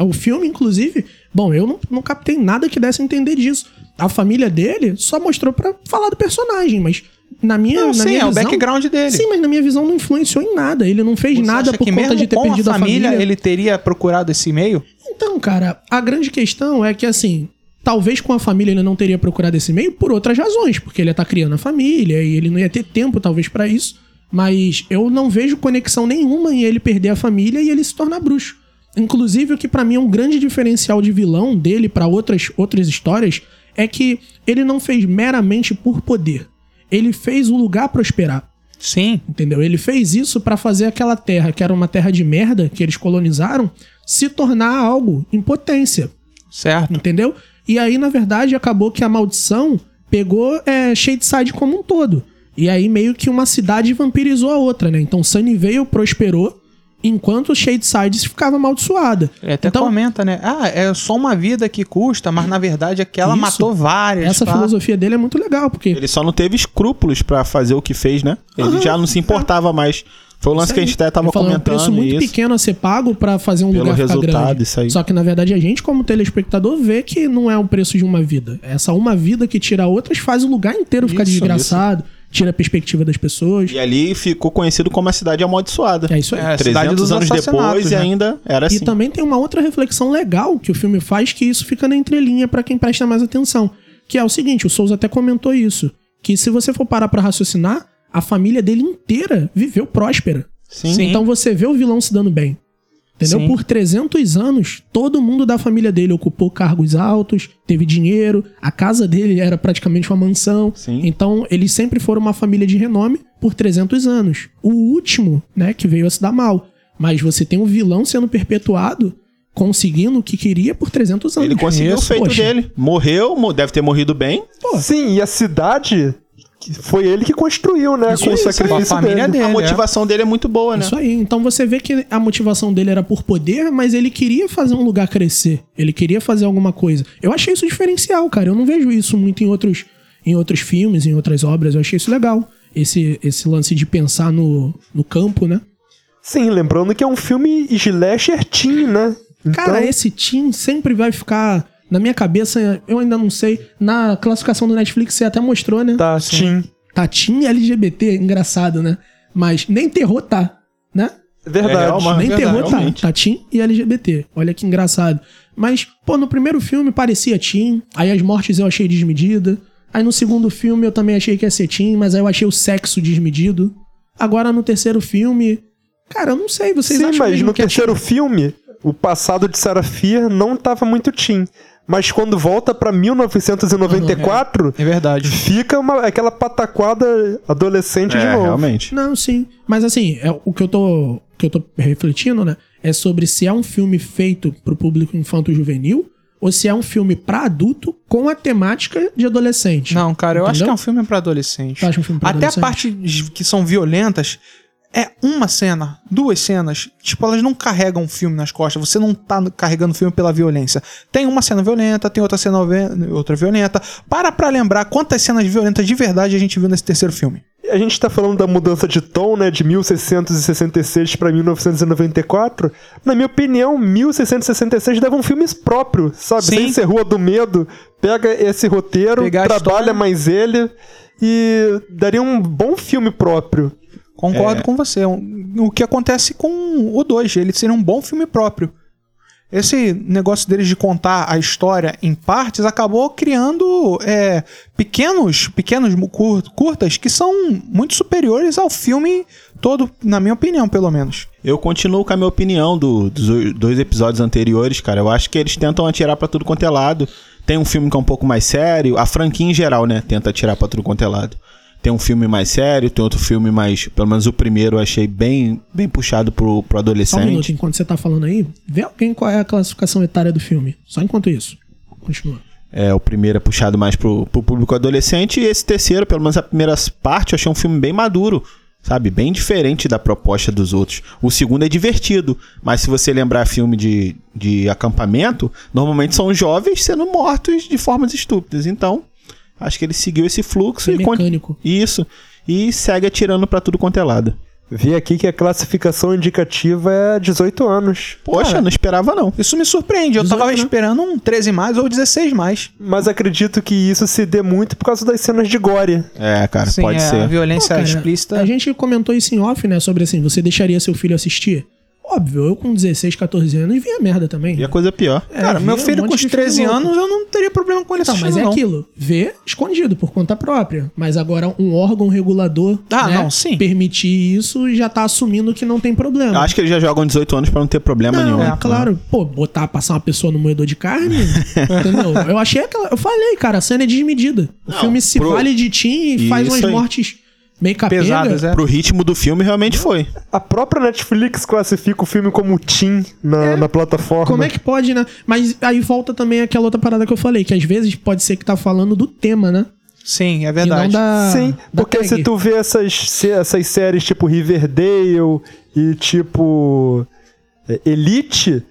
O filme, inclusive, bom, eu não, não captei nada que desse a entender disso. A família dele só mostrou pra falar do personagem, mas na minha, Não, na sim, minha é o visão, background dele. Sim, mas na minha visão não influenciou em nada. Ele não fez Você nada por conta de ter com perdido a família, família. ele teria procurado esse e-mail? Então, cara, a grande questão é que, assim, talvez com a família ele não teria procurado esse meio por outras razões, porque ele ia estar criando a família e ele não ia ter tempo, talvez, pra isso. Mas eu não vejo conexão nenhuma em ele perder a família e ele se tornar bruxo. Inclusive, o que pra mim é um grande diferencial de vilão dele pra outras, outras histórias é que ele não fez meramente por poder. Ele fez o lugar prosperar. Sim. Entendeu? Ele fez isso pra fazer aquela terra, que era uma terra de merda que eles colonizaram, se tornar algo em potência. Certo. Entendeu? E aí, na verdade, acabou que a maldição pegou é, Shadeside como um todo. E aí, meio que uma cidade vampirizou a outra, né? Então, Sunnyvale prosperou, enquanto Shadeside ficava amaldiçoada. Ele até então, comenta, né? Ah, é só uma vida que custa, mas na verdade aquela Isso. matou várias. essa pá. filosofia dele é muito legal, porque Ele só não teve escrúpulos pra fazer o que fez, né? Ele já não se importava mais. Foi o lance Isso que a gente até tava falou, comentando. É um preço muito isso. pequeno a ser pago pra fazer um Pelo lugar ficar resultado, grande. isso aí. Só que na verdade a gente como telespectador vê que não é o preço de uma vida. Essa uma vida que tira outras faz o lugar inteiro ficar Isso, desgraçado, tira a perspectiva das pessoas. E ali ficou conhecido como a cidade amaldiçoada. É isso aí. É, a cidade 300 dos anos depois e né? ainda era E assim. também tem uma outra reflexão legal que o filme faz, que isso fica na entrelinha pra quem presta mais atenção. Que é o seguinte, o Souza até comentou isso. Que se você for parar pra raciocinar, a família dele inteira viveu próspera. Sim. Sim. Então você vê o vilão se dando bem. Entendeu? Sim. Por 300 anos, todo mundo da família dele ocupou cargos altos, teve dinheiro, a casa dele era praticamente uma mansão. Sim. Então, eles sempre foram uma família de renome por 300 anos. O último, né, que veio a se dar mal. Mas você tem um vilão sendo perpetuado, conseguindo o que queria por 300 anos. Ele conseguiu o Isso, feito poxa. dele. Morreu, mo- deve ter morrido bem. Sim, e a cidade foi ele que construiu, né? Isso com o isso aí. sacrifício Com a família dele. dele. a motivação dele é muito boa, né? Isso aí. Então você vê que a motivação dele era por poder, mas ele queria fazer um lugar crescer. Ele queria fazer alguma coisa. Eu achei isso diferencial, cara. Eu não vejo isso muito em outros, em outros filmes, em outras obras. Eu achei isso legal. Esse, esse lance de pensar no, no campo, né? Sim, lembrando que é um filme slasher teen, né? Cara, Então- esse Tim sempre vai ficar. Na minha cabeça, eu ainda não sei. Na classificação do Netflix você até mostrou, né? Tá, teen. Tá Tim LGBT, engraçado, né? Mas nem terror tá, né? Verdade. É real, Nem verdade, terror tá. realmente. Tá Tim e LGBT. Olha que engraçado. Mas, pô, no primeiro filme parecia Tim. Aí as mortes eu achei desmedida. Aí no segundo filme eu também achei que ia ser Tim, mas aí eu achei o sexo desmedido. Agora no terceiro filme. Cara, eu não sei, vocês Sim, acham mas mesmo no é terceiro filme, o passado de Sarah Fear não tava muito teen. Mas quando volta pra 1994, É verdade. fica uma, aquela pataquada adolescente de É, novo. realmente. Não, sim. Mas assim, é, o que eu tô. que eu tô refletindo, né? É sobre se é um filme feito pro público infanto-juvenil ou se é um filme pra adulto com a temática de adolescente. Não, cara, eu acho Entendeu? que é um filme pra adolescente. Um filme pra Até adolescente? a parte de- que são violentas é uma cena, duas cenas. Tipo, elas não carregam o filme nas costas. Você não tá carregando o filme pela violência. Tem uma cena violenta, tem outra cena outra violenta. Para pra lembrar quantas cenas violentas de verdade a gente viu nesse terceiro filme. A gente tá falando da mudança de tom, né, de 1666 pra 1994. Na minha opinião, 1666 dava um filme próprio, sabe? Sim. Sem ser Rua do Medo. Pega esse roteiro, Pegar trabalha mais ele e daria um bom filme próprio. Concordo com você. O que acontece com o 2, ele seria um bom filme próprio. Esse negócio deles de contar a história em partes acabou criando é, pequenos, pequenos curtas que são muito superiores ao filme todo, na minha opinião, pelo menos. Eu continuo com a minha opinião do- dos dois episódios anteriores, cara. Eu acho que eles tentam atirar pra tudo quanto é lado. Tem um filme que é um pouco mais sério. A franquia em geral, né? Tenta atirar pra tudo quanto é lado. Tem um filme mais sério, tem outro filme mais. Pelo menos o primeiro eu achei bem, bem puxado pro, pro Só um minuto, adolescente. enquanto você tá falando aí, vê alguém qual é a classificação etária do filme. Só enquanto isso. Continua. É, o primeiro é puxado mais pro, pro público adolescente. E esse terceiro, pelo menos a primeira parte, eu achei um filme bem maduro. Sabe? Bem diferente da proposta dos outros. O segundo é divertido. Mas se você lembrar filme de, de acampamento, normalmente são jovens sendo mortos de formas estúpidas. Então, acho que ele seguiu esse fluxo Bem e. con- mecânico. Isso. E segue atirando pra tudo quanto é lado. Vi aqui que a classificação indicativa é 18 anos. Poxa, Cara, não esperava não. Isso me surpreende. Eu 18, tava né? esperando um 13 mais ou 16 mais. Mas acredito que isso se dê muito por causa das cenas de gore. É, cara, Sim, pode é, A ser. violência Pô, cara, explícita. A gente comentou isso em off, né? Sobre assim, você deixaria seu filho assistir? Óbvio, eu com 16, 14 anos via merda também. E a coisa pior. É, Cara, meu um filho monte com os filme 13 louco. anos, eu não teria problema com ele Então, assistindo, mas é não. aquilo, vê escondido por conta própria. Mas agora um órgão regulador Ah, né, não, sim. permitir isso já tá assumindo que não tem problema. Eu acho que eles já jogam 18 anos pra não ter problema não, nenhum. é claro. Pô, botar, passar uma pessoa no moedor de carne, entendeu? Eu achei aquela... Eu falei, cara, a cena é desmedida. O Não, filme se pro- vale de tim e faz umas aí. mortes meio capenga. Pesadas, é. Pro ritmo do filme, realmente foi. A própria Netflix classifica o filme como teen na, na plataforma. Como é que pode, né? Mas aí volta também aquela outra parada que eu falei, que às vezes pode ser que tá falando do tema, né? Sim, é E verdade. não da. Sim, da porque tag. se tu vê essas, essas séries tipo Riverdale e tipo é, Elite,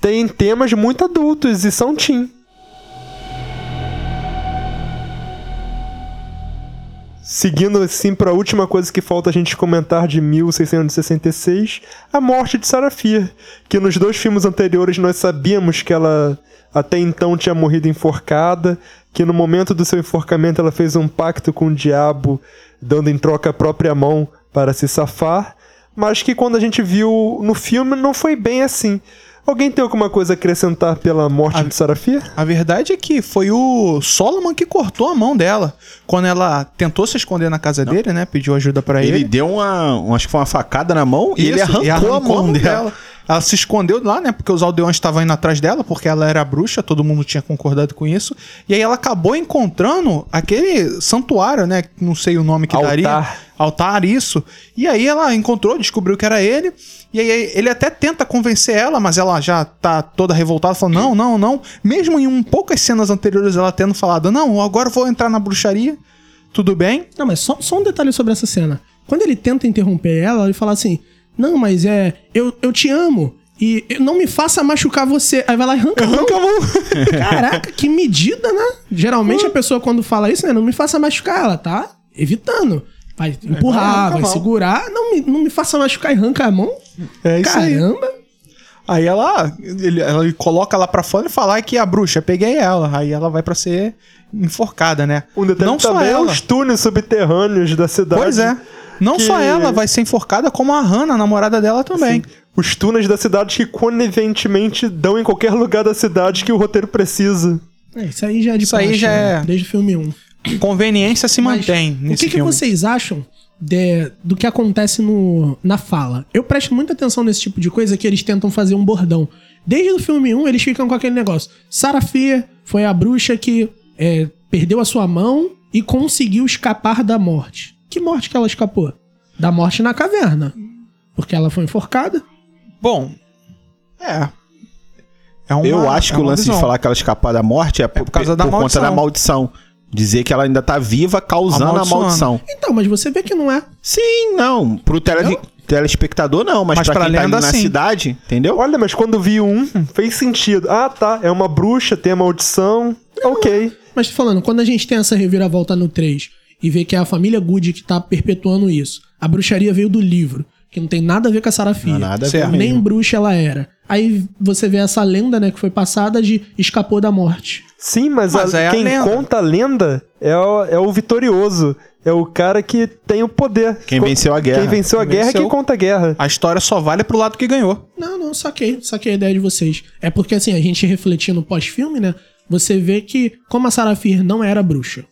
tem temas muito adultos e são teen. Seguindo assim para a última coisa que falta a gente comentar de 1666, a morte de Sarafir, que nos dois filmes anteriores nós sabíamos que ela até então tinha morrido enforcada, que no momento do seu enforcamento ela fez um pacto com o diabo, dando em troca a própria mão para se safar, mas que quando a gente viu no filme não foi bem assim. Alguém tem alguma coisa a acrescentar pela morte de Sarafir? A verdade é que foi o Solomon que cortou a mão dela. Quando ela tentou se esconder na casa dele, né? Pediu ajuda pra ele. Ele deu uma, um- acho que foi uma facada na mão e ele Isso, arrancou, a mão dela. Ela se escondeu lá, né? Porque os aldeões estavam indo atrás dela, porque ela era bruxa, todo mundo tinha concordado com isso. E aí ela acabou encontrando aquele santuário, né? Não sei o nome que Altar. daria. Altar, isso. E aí ela encontrou, descobriu que era ele. E aí ele até tenta convencer ela, mas ela já tá toda revoltada, falando: não, não, não. Mesmo em um poucas cenas anteriores ela tendo falado: não, agora eu vou entrar na bruxaria. Tudo bem? Não, mas só, só um detalhe sobre essa cena. Quando ele tenta interromper ela, ele fala assim: Não, mas é. Eu, eu te amo. E eu- não me faça machucar você. Aí vai lá e arranca, arranca a mão. Caraca, que medida, né? Geralmente a pessoa, quando fala isso, né? Não me faça machucar. Ela tá evitando. Vai empurrar, vai mão. segurar. Não me, não me faça machucar e arranca a mão. É isso aí. Caramba. Aí ela, ele, ela coloca lá pra fora e fala que a bruxa, peguei ela. Aí ela vai pra ser enforcada, né? Um detalhe Não só é ela. os túneis subterrâneos da cidade. Pois é. Não que- só ela vai ser enforcada, como a Hannah, a namorada dela também. Os túneis da cidade que coniventemente dão em qualquer lugar da cidade que o roteiro precisa. É, isso aí já é de Isso aí praxe, já né? é- Desde o filme 1. Conveniência se Mas mantém O nesse que, que filme. vocês acham de- do que acontece no, na fala? Eu presto muita atenção nesse tipo de coisa que eles tentam fazer um bordão. Desde o filme 1, eles ficam com aquele negócio. Sarafia foi a bruxa que é, perdeu a sua mão e conseguiu escapar da morte. Que morte que ela escapou? Da morte na caverna. Porque ela foi enforcada. Bom, é. É uma, Eu acho é que o lance visão. de falar que ela escapou da morte é por, por causa da por conta maldição. da maldição. Dizer que ela ainda tá viva causando a maldição. Então, mas você vê que não é. Sim, não. Pro tele- telespectador, não. Mas, Mas pra pra quem tá ali lenda, na sim. cidade, entendeu? Olha, mas quando vi um, fez sentido. Ah, tá. É uma bruxa, tem a maldição. Ok. Mas tô falando, quando a gente tem essa reviravolta no 3 e vê que é a família Good que tá perpetuando isso, a bruxaria veio do livro, que não tem nada a ver com a Sarafia. Não, nada a ver mesmo. Nem bruxa ela era. Aí você vê essa lenda, né, que foi passada de escapou da morte. Sim, mas, Mas a- é a quem lenda. conta a lenda é o, é o vitorioso. É o cara que tem o poder. Quem venceu a guerra. Quem venceu a Quem guerra é venceu. quem conta a guerra. A história só vale pro lado que ganhou. Não, não, saquei, saquei a ideia de vocês. É porque assim, a gente refletindo no pós-filme, né, você vê que como a Sarafir não era bruxa,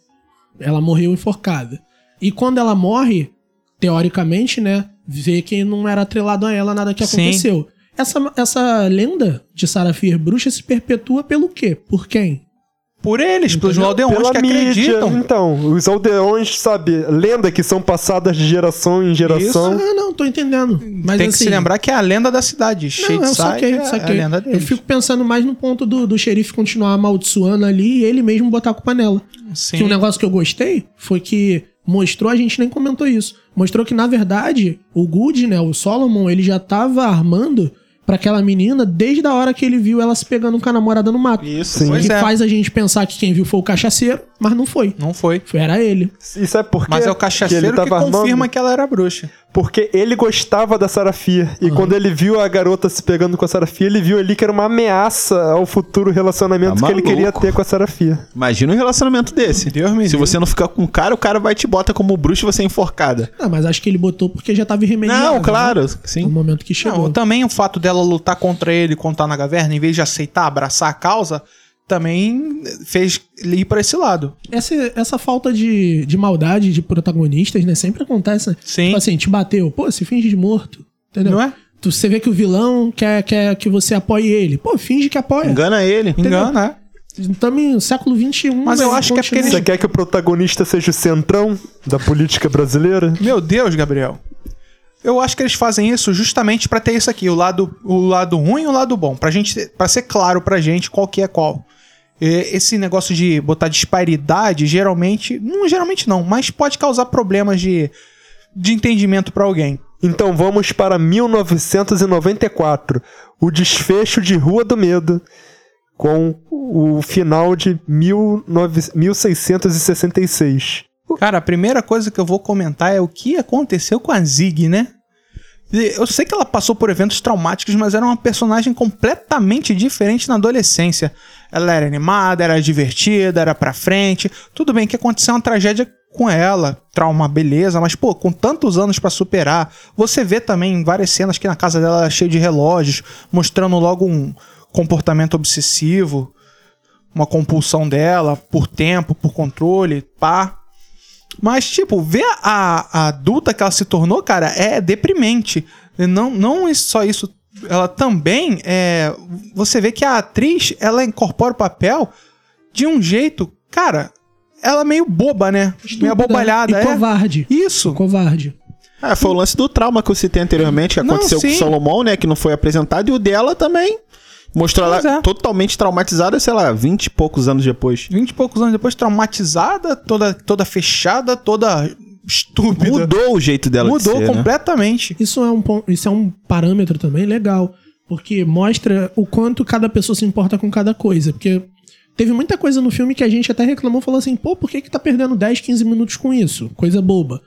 ela morreu enforcada. E quando ela morre, teoricamente, né, vê que não era atrelado a ela nada que Sim. aconteceu. Essa, essa lenda de Sarafir bruxa se perpetua pelo quê? Por quem? Por eles, pelos aldeões Pela que mídia. acreditam. Então, os aldeões, sabe, lenda que são passadas de geração em geração. Ah, não, tô entendendo. Mas Tem que assim, se lembrar que é a lenda da cidade. Cheio Não, de eu sai, saquei, é, saquei. é a lenda eu deles. fico pensando mais no ponto do, do xerife continuar amaldiçoando ali e ele mesmo botar a culpa nela. Sim. Que um negócio que eu gostei foi que mostrou, a gente nem comentou isso, mostrou que na verdade o Good, né, o Solomon, ele já tava armando pra aquela menina desde a hora que ele viu ela se pegando com a namorada no mato. Isso. Sim. Que é. faz a gente pensar que quem viu foi o cachaceiro, mas não foi. Não foi. Foi, era ele. Isso é porque Mas é o cachaceiro que, ele tava confirma armando. que ela era bruxa. Porque ele gostava da Sarafia. E quando ele viu a garota se pegando com a Sarafia, ele viu ali que era uma ameaça ao futuro relacionamento Tá que ele queria ter com a Sarafia. Imagina um relacionamento desse. Deus me Se livre. você não ficar com o cara, o cara vai te bota como bruxo e você é enforcada. Não, mas acho que ele botou porque já tava irremediável. Não, né? claro, No sim. momento que chegou. Não, também o fato dela lutar contra ele quando tá na caverna, em vez de aceitar, abraçar a causa, também fez ele ir pra esse lado. Essa, essa falta de, de maldade de protagonistas, né? Sempre acontece. né? Sim. Tipo assim, te bateu. Pô, se finge de morto. Entendeu? Não é? Tu, você vê que o vilão quer, quer que você apoie ele. Pô, finge que apoia. Engana ele. Engana, né? Estamos no século XXI. Mas eu acho que é porque continua. Você quer que o protagonista seja o centrão da política brasileira? Meu Deus, Gabriel. Eu acho que eles fazem isso justamente pra ter isso aqui, o lado, o lado ruim e o lado bom, pra gente, para ser claro pra gente qual que é qual. E Esse negócio de botar disparidade, geralmente, não geralmente não, mas pode causar problemas de, de entendimento pra alguém. Então vamos para 1994, o desfecho de Rua do Medo, com o final de 19 1666. Cara, a primeira coisa que eu vou comentar é o que aconteceu com a Zig, né? Eu sei que ela passou por eventos traumáticos, mas era uma personagem completamente diferente na adolescência. Ela era animada, era divertida, era pra frente. Tudo bem que aconteceu uma tragédia com ela, trauma, beleza, mas pô, com tantos anos pra superar. Você vê também várias cenas que na casa dela era cheio de relógios, mostrando logo um comportamento obsessivo, uma compulsão dela por tempo, por controle, pá. Mas, tipo, ver a, a adulta que ela se tornou, cara, é deprimente. Não, não é só isso. Ela também é. Você vê que a atriz ela incorpora o papel de um jeito, cara, ela é meio boba, né? meio Estúpida abobalhada, E é. covarde. Isso. Covarde. Ah, foi o lance do trauma que eu citei anteriormente, que Não, aconteceu com o. Solomon, né? Que não foi apresentado, e o dela também. Mostrou Pois ela é. totalmente traumatizada, sei lá, 20 e poucos anos depois. Vinte e poucos anos depois, traumatizada, toda, toda fechada, toda estúpida. Mudou o jeito dela Mudou de ser, né? completamente. Isso é, um, isso é um parâmetro também legal. Porque mostra o quanto cada pessoa se importa com cada coisa. Porque teve muita coisa no filme que a gente até reclamou, falou assim, pô, por que, que tá perdendo 10, 15 minutos com isso? Coisa boba.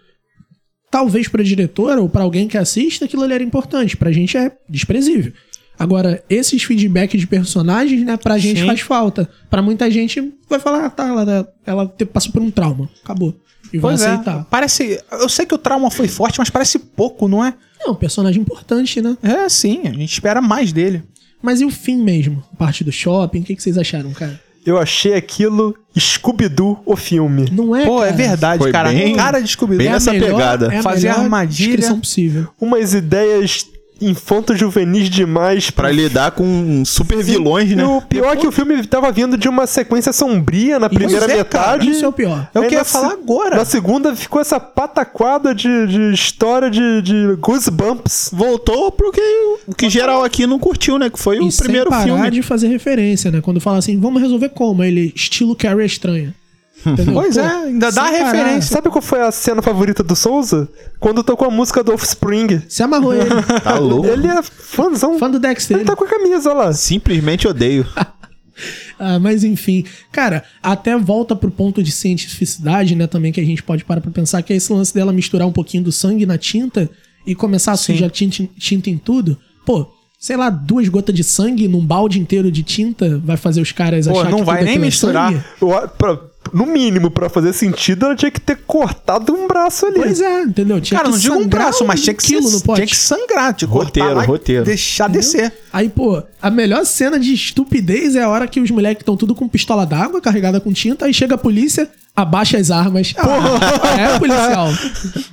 Talvez pra diretora ou pra alguém que assista, aquilo ali era importante. Pra gente é desprezível. Agora, esses feedbacks de personagens, né, pra gente Sim. faz falta. Pra muita gente vai falar, ah, tá, ela, ela te- passou por um trauma. Acabou. E vai Pois é. aceitar. Parece. Eu sei que o trauma foi forte, mas parece pouco, não é? É um personagem importante, né? É, sim. A gente espera mais dele. Mas e o fim mesmo? A parte do shopping, o que, que vocês acharam, cara? Eu achei aquilo Scooby-Doo, o filme. Não é, Pô, é cara? verdade, Foi cara. bem- cara de Scooby-Doo. bem É nessa melhor- pegada. é a Fazer armadilha. descrição possível. Umas ideias infanto-juvenis demais Pra lidar com super vilões, né? E o pior é que o filme tava vindo de uma sequência sombria na primeira é, cara, metade. Isso é o pior. É o que eu ia falar agora. Na segunda ficou essa pataquada de, de história de, de Goosebumps. Voltou pro que, o que geral aqui não curtiu, né? Que foi E o sem primeiro parar filme. de fazer referência, né? Quando fala assim, vamos resolver como? Ele, estilo Carrie é estranha. Entendeu? Pois Pô, é, ainda dá parar. referência. Sabe qual foi a cena favorita do Souza? Quando tocou a música do Offspring. Se amarrou ele. Tá louco? Ele é fãzão. Fã do Dexter. Ele tá com a camisa lá. Simplesmente odeio. Ah, mas enfim, cara, até volta pro ponto de cientificidade, né, também que a gente pode parar pra pensar que é esse lance dela misturar um pouquinho do sangue na tinta e começar a sujar tinta, tinta em tudo. Pô, sei lá, duas gotas de sangue num balde inteiro de tinta vai fazer os caras Pô, achar não que vai tudo nem é misturar. pra- no mínimo, pra fazer sentido, ela tinha que ter cortado um braço ali. Pois é, entendeu? Tinha Cara, que não digo um braço, mas tinha que, ser, tinha que sangrar. De Roteiro, cortar lá roteiro. Deixar descer. Aí, pô, a melhor cena de estupidez é a hora que os moleques estão tudo com pistola d'água carregada com tinta, aí chega a polícia, abaixa as armas. Ah, é, policial.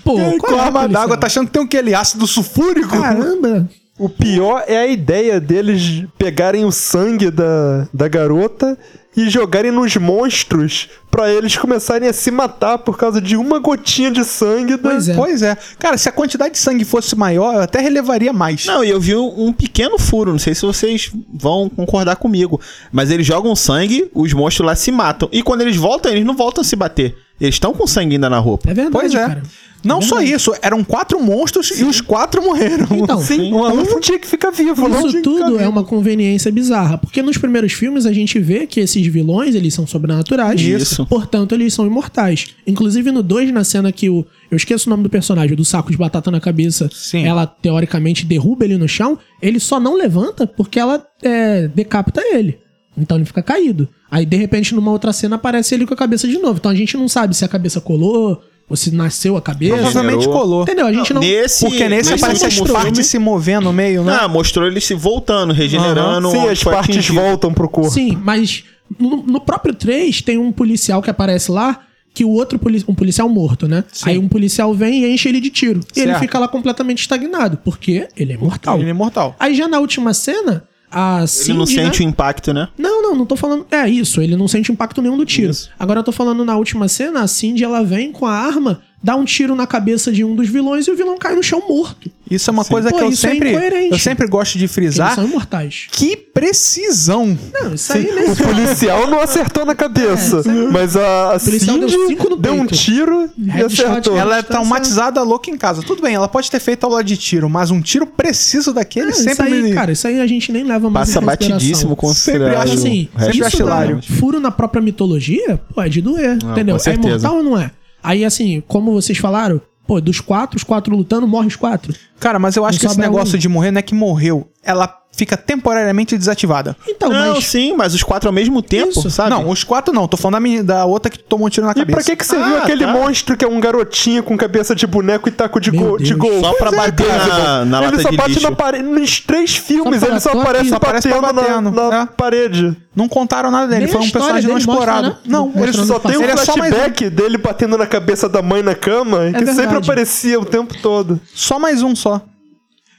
Pô, Com qual é, a arma d'água, tá achando que tem o que ali? Ácido sulfúrico? Caramba. O pior é a ideia deles pegarem o sangue da, da garota e jogarem nos monstros pra eles começarem a se matar por causa de uma gotinha de sangue. Da... Pois é. Pois é. Cara, se a quantidade de sangue fosse maior, eu até relevaria mais. Não, e eu vi um pequeno furo, não sei se vocês vão concordar comigo. Mas eles jogam sangue, os monstros lá se matam. E quando eles voltam, eles não voltam a se bater. Eles estão com sangue ainda na roupa. É verdade, Pois é. cara. Não só verdade. isso, eram quatro monstros e os quatro morreram. Então, Sim, um não tinha que ficar vivo. Isso tudo é uma conveniência bizarra, porque nos primeiros filmes a gente vê que esses vilões, eles são sobrenaturais, Isso. portanto eles são imortais. Inclusive no 2, na cena que o... Eu esqueço o nome do personagem, o do saco de batata na cabeça, Sim. ela teoricamente derruba ele no chão, ele só não levanta porque ela é, decapita ele. Então ele fica caído. Aí de repente numa outra cena aparece ele com a cabeça de novo. Então a gente não sabe se a cabeça colou, ou se nasceu a cabeça. Provavelmente colou. Entendeu? A gente não... Nesse, Porque nesse nesse aparece as partes filme- se movendo no meio, né? Ah, mostrou ele se voltando, regenerando. Sim, onde as partes atingido. voltam pro corpo. Sim, mas no, no próprio 3 tem um policial que aparece lá que o outro poli um policial morto, né? Aí um policial vem e enche ele de tiro. E ele Certo. fica lá completamente estagnado, porque ele é mortal. Ele é imortal. Aí já na última cena, a Ele Cindy, não sente né? o impacto, né? Não, não, não tô falando. É isso, ele não sente impacto nenhum do tiro. Isso. Agora eu tô falando na última cena, a Cindy ela vem com a arma, dá um tiro na cabeça de um dos vilões e o vilão cai no chão morto. Isso é uma coisa Pô, que eu isso é sempre, incoerente. eu sempre gosto de Eles frisar. são imortais. Que precisão! Não, isso aí Sim, nem o policial não acertou na cabeça, mas a, a policial deu Cindy cinco no deu um tiro e Headshot, acertou. Ela é traumatizada louca em casa. Tudo bem, ela pode ter feito aula de tiro, mas um tiro preciso daquele É, isso sempre aí, me. cara, isso aí a gente nem leva mais Passa batidíssimo considerado. Sempre acho Assim, o resto sempre isso acho furo na própria mitologia, pô, é de doer, entendeu? com É imortal ou não é? Aí, assim, como vocês falaram, pô, dos quatro, os quatro lutando, morre os quatro. Cara, mas eu acho Não que esse negócio um. de morrer não é que morreu. Ela fica temporariamente desativada. Então, não, mas... sim, mas os quatro ao mesmo tempo, Isso. sabe? Não, os quatro não. Tô falando da, menina- da outra que tomou um tiro na E cabeça. pra que que serviu Ah, aquele tá. monstro que é um garotinho com cabeça de boneco e taco de, gol, de gol? Só pra bater na- na ele lata só de bate lixo. na parede. Nos três filmes Só ele só aparece. Só aparece batendo, batendo, na, na é. parede. Não contaram nada dele. Nem foi um personagem não dele mostra, explorado. né? Não, Mostrando ele só tem um um é flashback dele batendo na cabeça da mãe na cama, que verdade. sempre aparecia o tempo todo. só mais um só.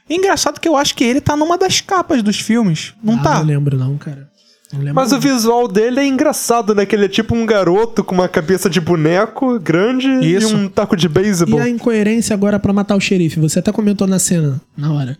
Engraçado que eu acho que ele tá numa das capas dos filmes. Não Ah, tá? Não lembro não, cara. Não lembro Mas o não. visual dele é engraçado, né? Que ele é tipo um garoto com uma cabeça de boneco grande Isso. e um taco de beisebol. E a incoerência agora pra matar o xerife? Você até comentou na cena, na hora.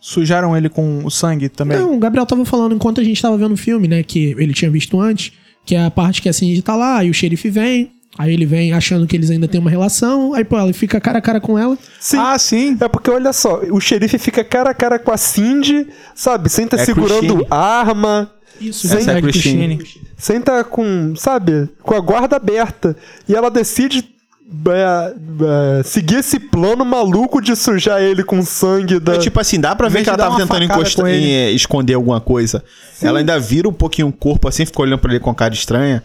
Sujaram ele com o sangue também. Não, o Gabriel tava falando enquanto a gente tava vendo o filme, né? Que ele tinha visto antes. Que é a parte que a Cindy tá lá e o xerife vem. Aí ele vem achando que eles ainda têm uma relação. Aí, pô, ela fica cara a cara com ela. Sim. Ah, sim. É porque, olha só, o xerife fica cara a cara com a Cindy, sabe? Sem tá É segurando Christine. arma, Isso, Essa sim. é a Christine. sem tá com, sabe? Com a guarda aberta. E ela decide é, é, seguir esse plano maluco de sujar ele com sangue da... É tipo assim, dá pra ver que ela tava tentando encostar, ele. em, eh, esconder alguma coisa. Ela ainda vira um pouquinho o corpo assim, fica olhando pra ele com cara estranha.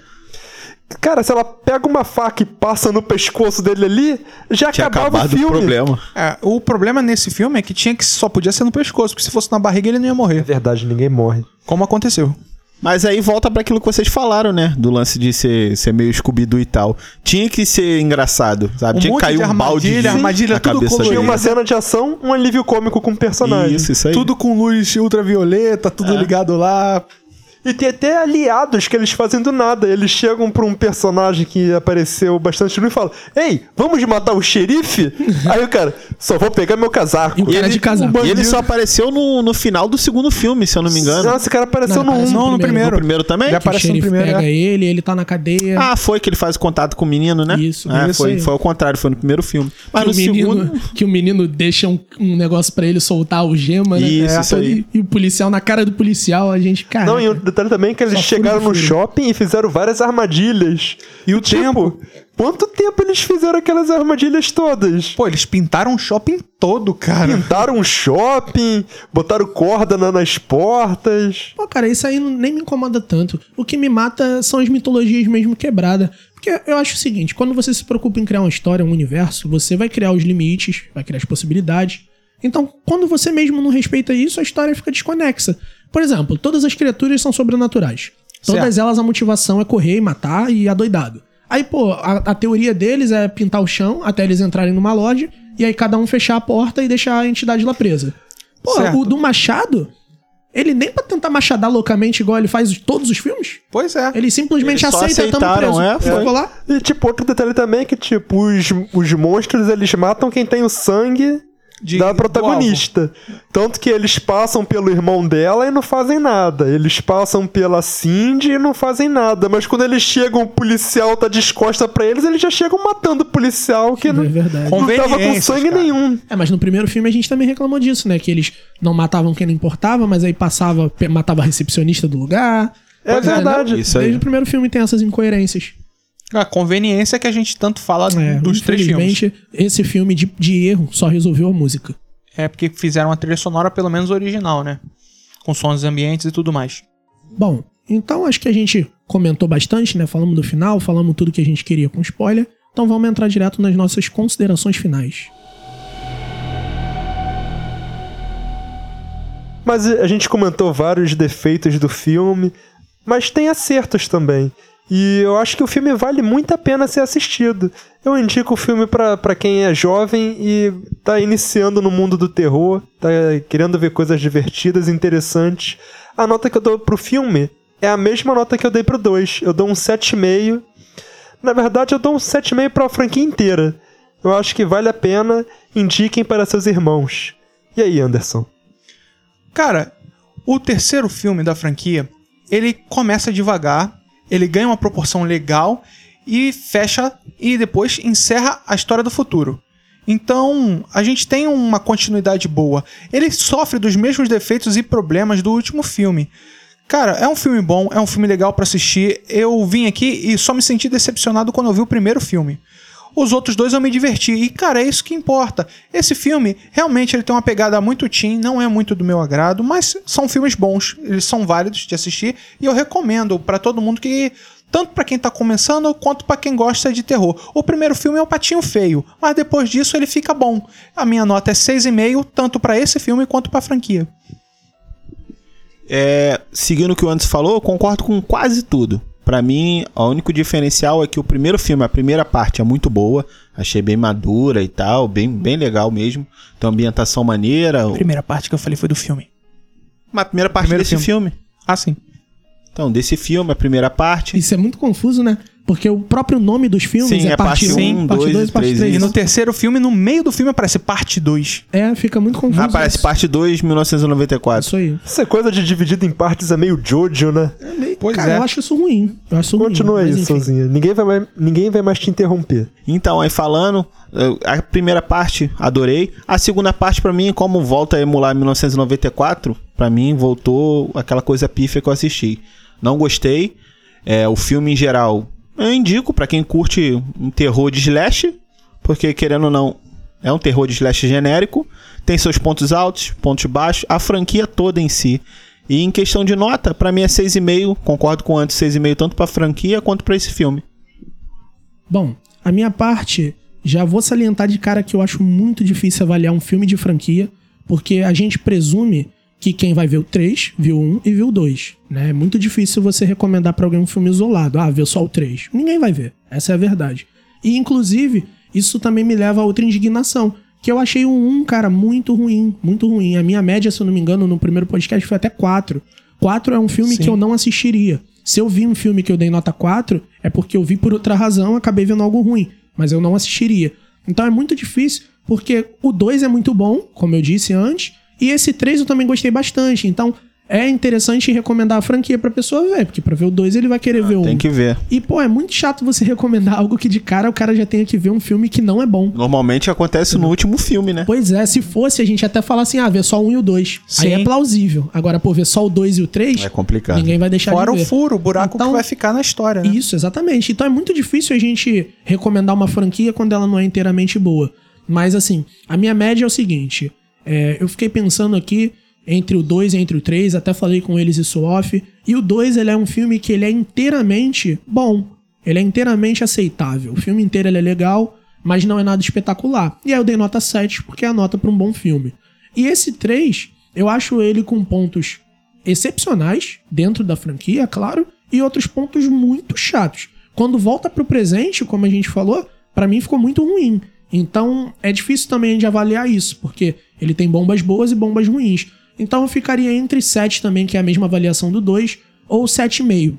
Cara, se ela pega uma faca e passa no pescoço dele ali, já Tinha acabava acabado o o filme. problema. É, o problema nesse filme é que tinha que só podia ser no pescoço, porque se fosse na barriga ele não ia É morrer. verdade, ninguém morre. Como aconteceu. Mas aí volta pra aquilo que vocês falaram, né? Do lance de ser, ser meio scooby e tal. Tinha que ser engraçado, sabe? Um Tinha que cair de um balde armadilha, de, armadilha na tudo cabeça colorido. Tinha uma cena de ação, um alívio cômico com o personagem. Isso, isso aí. Tudo com luz ultravioleta, tudo É. ligado lá. E tem até aliados que eles fazem do nada. Eles chegam pra um personagem que apareceu bastante no e falam: Ei, vamos matar o xerife? Aí o cara, só vou pegar meu casaco. E o cara de casaco. E ele só apareceu no, no final do segundo filme, se eu não me engano. Nossa, esse cara apareceu Não, no aparece 1. Não, no primeiro. primeiro. No primeiro também? Ele aparece no xerife primeiro, pega é. ele, ele tá na cadeia. Ah, foi que ele faz o contato com o menino, né? Isso, é, isso foi, aí. foi ao contrário, foi no primeiro filme. Mas que, no o menino, segundo. que o menino deixa um, um negócio pra ele soltar o gema, né? Isso, É, isso aí. E, e o policial, na cara do policial, a gente, cara. Não, e o detalhe também é que eles Só chegaram no shopping e fizeram várias armadilhas. E o tempo? Quanto tempo eles fizeram aquelas armadilhas todas? Pô, eles pintaram o shopping todo, cara. Pintaram um shopping, botaram corda na- nas portas. Pô, cara, isso aí nem me incomoda tanto. O que me mata são as mitologias mesmo quebradas. Porque eu acho o seguinte, quando você se preocupa em criar uma história, um universo, você vai criar os limites, vai criar as possibilidades. Então, quando você mesmo não respeita isso, a história fica desconexa. Por exemplo, todas as criaturas são sobrenaturais. Todas Certo. elas a motivação é correr e matar e adoidado. Aí, pô, a, a teoria deles é pintar o chão até eles entrarem numa loja e aí cada um fechar a porta e deixar a entidade lá presa. Pô, Certo. o do Machado, ele nem pra tentar machadar loucamente igual ele faz em todos os filmes, Pois é. ele simplesmente Eles aceita tamo preso. é, foi. Ficou lá. E, tipo, outro detalhe também é que, tipo, os, os monstros, eles matam quem tem o sangue de- da protagonista. Tanto que eles passam pelo irmão dela e não fazem nada. Eles passam pela Cindy e não fazem nada. Mas quando eles chegam, o policial tá descosta pra eles, eles já chegam matando o policial que É não, verdade. Não tava com sangue cara. nenhum. É, mas no primeiro filme a gente também reclamou disso, né? Que eles não matavam quem não importava, mas aí passava, matava a recepcionista do lugar. É verdade. né? Isso aí. Desde o primeiro filme tem essas incoerências. A conveniência que a gente tanto fala É, dos três filmes. infelizmente, esse filme de, de erro só resolveu a música. É porque fizeram uma trilha sonora pelo menos original, né? Com sons ambientes e tudo mais. Bom, então acho que a gente comentou bastante, né? Falamos do final, falamos tudo que a gente queria com spoiler. Então vamos entrar direto nas nossas considerações finais. Mas a gente comentou vários defeitos do filme, mas tem acertos também. E eu acho que o filme vale muito a pena ser assistido. Eu indico o filme pra quem é jovem e tá iniciando no mundo do terror, tá querendo ver coisas divertidas interessantes. A nota que eu dou pro filme é a mesma nota que eu dei pro 2. Eu dou um 7,5. Na verdade, eu dou um 7,5 pra franquia inteira. Eu acho que vale a pena. Indiquem para seus irmãos. E aí, Anderson? Cara, o terceiro filme da franquia, ele começa devagar, ele ganha uma proporção legal e fecha e depois encerra a história do futuro. Então, a gente tem uma continuidade boa. Ele sofre dos mesmos defeitos e problemas do último filme. Cara, é um filme bom, é um filme legal pra assistir. Eu vim aqui e só me senti decepcionado quando eu vi o primeiro filme. Os outros dois eu me diverti. E, cara, é isso que importa. Esse filme, realmente, ele tem uma pegada muito teen, não é muito do meu agrado, mas são filmes bons. Eles são válidos de assistir. E eu recomendo pra todo mundo que. Tanto pra quem tá começando quanto pra quem gosta de terror. O primeiro filme é o Patinho Feio, mas depois disso ele fica bom. A minha nota é 6,5, tanto pra esse filme quanto pra franquia. É, seguindo o que o Anderson falou, eu concordo com quase tudo. Pra mim, o único diferencial é que o primeiro filme, a primeira parte é muito boa, achei bem madura e tal, bem, bem legal mesmo. Tem uma ambientação maneira. A primeira parte que eu falei foi do filme. Mas a primeira parte Primeiro desse filme. Ah, sim. Então, desse filme, a primeira parte. Isso é muito confuso, né? Porque o próprio nome dos filmes Sim, é, é parte parte 1, um, parte dois 2 e e parte três, 3. E no terceiro filme, no meio do filme, aparece parte 2. É, fica muito confuso. Ah, parece isso. parte 2, 1994. Isso aí. Essa coisa de dividido em partes é meio Jojo, né? Pois Cara, é. eu acho isso ruim. Eu acho isso Continua ruim. aí, sozinha. Ninguém vai, mais, ninguém vai mais te interromper. Então, aí falando, a primeira parte adorei. A segunda parte, pra mim, como volta a emular 1994, pra mim voltou aquela coisa pífia que eu assisti. Não gostei. É, o filme em geral, eu indico pra quem curte um terror de slash, porque querendo ou não, é um terror de slash genérico. Tem seus pontos altos, pontos baixos, a franquia toda em si. E em questão de nota, pra mim é 6,5. Concordo com antes, 6,5 tanto pra franquia quanto pra esse filme. Bom, a minha parte, já vou salientar de cara que eu acho muito difícil avaliar um filme de franquia, porque a gente presume que quem vai ver o 3, viu o 1 e viu o 2. Né? É muito difícil você recomendar pra alguém um filme isolado. Ah, viu só o 3. Ninguém vai ver. Essa é a verdade. E, inclusive, isso também me leva a outra indignação. Que eu achei o 1, cara, muito ruim. Muito ruim. A minha média, se eu não me engano, no primeiro podcast foi até 4. 4 é um filme Sim. que eu não assistiria. Se eu vi um filme que eu dei nota 4, é porque eu vi por outra razão, acabei vendo algo ruim. Mas eu não assistiria. Então é muito difícil, porque o 2 é muito bom, como eu disse antes, e esse 3 eu também gostei bastante. Então é interessante recomendar a franquia pra pessoa ver, porque pra ver o 2 ele vai querer ver o Tem 1. que ver. E, pô, é muito chato você recomendar algo que de cara o cara já tenha que ver um filme que não é bom. Normalmente acontece no último filme, né? Pois é, se fosse, a gente até falar assim, ah, ver só o 1 e o 2. Aí é plausível. Agora, por ver só o 2 e o 3, É complicado. ninguém vai deixar Fora de o ver. furo, o buraco Então- que vai ficar na história, né? Isso, exatamente. Então é muito difícil a gente recomendar uma franquia quando ela não é inteiramente boa. Mas assim, a minha média é o seguinte: é, eu fiquei pensando aqui entre o 2 e entre o 3, até falei com eles isso off. E o 2 ele é um filme que ele é inteiramente bom. Ele é inteiramente aceitável. O filme inteiro ele é legal, mas não é nada espetacular. E aí eu dei nota 7, porque é a nota para um bom filme. E esse 3, eu acho ele com pontos excepcionais dentro da franquia, é claro, e outros pontos muito chatos. Quando volta pro presente, como a gente falou, pra mim ficou muito ruim. Então é difícil também de avaliar isso, porque ele tem bombas boas e bombas ruins. Então eu ficaria entre 7 também, que é a mesma avaliação do 2, ou 7,5.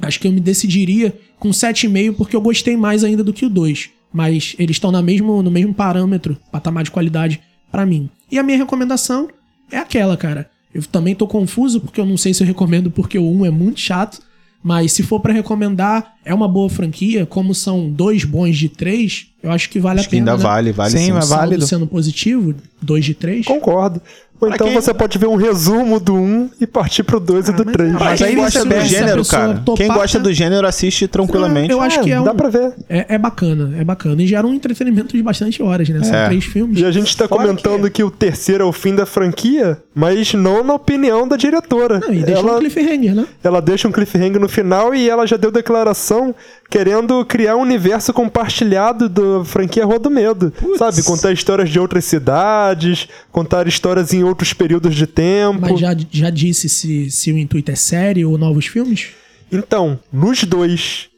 Acho que eu me decidiria com 7,5 porque eu gostei mais ainda do que o 2. Mas eles estão na mesmo, no mesmo parâmetro, patamar de qualidade pra mim. E a minha recomendação é aquela, cara. Eu também tô confuso porque eu não sei se eu recomendo porque o 1 é muito chato. Mas se for pra recomendar, é uma boa franquia. Como são dois bons de três, eu acho que vale Acho a que pena. ainda né? vale, vale Sim, sim. Saldo válido. sendo positivo, dois de três. Concordo. Ou Pra então quem- você pode ver um resumo do 1 e partir pro 2 e Ah, do mas- 3. ah, Mas Quem quem gosta do a gênero, cara. topar, Quem gosta do gênero assiste tranquilamente. Eu acho que é um- Dá pra ver. É, é bacana, é bacana. E gera um entretenimento de bastante horas, né? São É. três filmes. E a gente tá Fora comentando que... o terceiro é o fim da franquia, mas não na opinião da diretora. Não, e deixa ela, um cliffhanger, né? ela deixa um cliffhanger no final e ela já deu declaração querendo criar um universo compartilhado da franquia Rua do Medo. Sabe? Contar histórias de outras cidades, contar histórias em outros períodos de tempo. Mas já, já disse se, se o intuito é série ou novos filmes? Então, nos dois.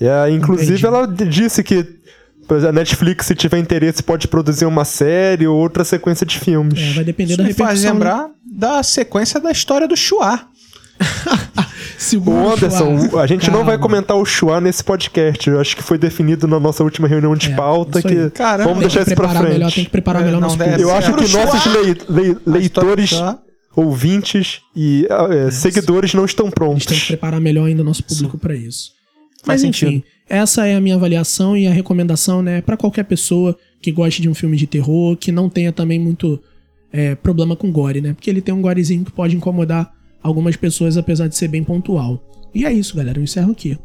É, inclusive, Entendi. ela disse que a Netflix, se tiver interesse, pode produzir uma série ou outra sequência de filmes. É, vai depender Isso da me faz lembrar da sequência da história do Chua. Segundo Ô Anderson, Chua. a gente não vai Calma. comentar o Chua nesse podcast. Eu acho que foi definido na nossa última reunião de É, pauta que. Caramba. vamos Tem que deixar isso pra preparar melhor, tem frente. que preparar É, melhor não nosso público. Eu acho que Chua. nossos lei- lei- leitores, ouvintes e ah, é, seguidores não estão A gente tem que prontos. preparar melhor ainda o nosso público pra isso. Faz Mas enfim, sentido. essa é a minha avaliação e a recomendação, né, Pra qualquer pessoa que goste de um filme de terror, que não tenha também muito é, problema com gore, né? Porque ele tem um gorezinho que pode incomodar algumas pessoas, apesar de ser bem pontual. E é isso, galera. Eu encerro aqui.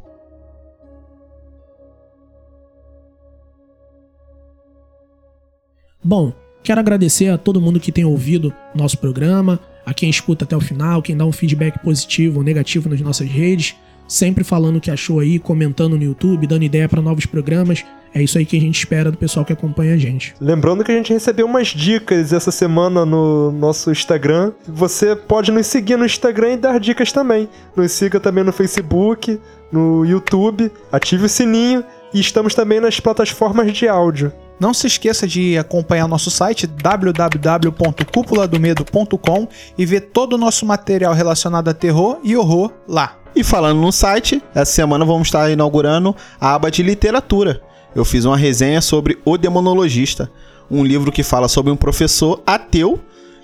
Bom, quero agradecer a todo mundo que tem ouvido nosso programa, a quem escuta até o final, quem dá um feedback positivo ou negativo nas nossas redes, sempre falando o que achou aí, comentando no YouTube, dando ideia para novos programas. É isso aí que a gente espera do pessoal que acompanha a gente. Lembrando que a gente recebeu umas dicas essa semana no nosso Instagram. Você pode nos seguir no Instagram e dar dicas também. Nos siga também no Facebook, no YouTube, ative o sininho e estamos também nas plataformas de áudio. Não se esqueça de acompanhar nosso site www.cúpuladomedo.com e ver todo o nosso material relacionado a terror e horror lá. E falando no site, essa semana vamos estar inaugurando a aba de literatura. Eu fiz uma resenha sobre O Demonologista, um livro que fala sobre um professor ateu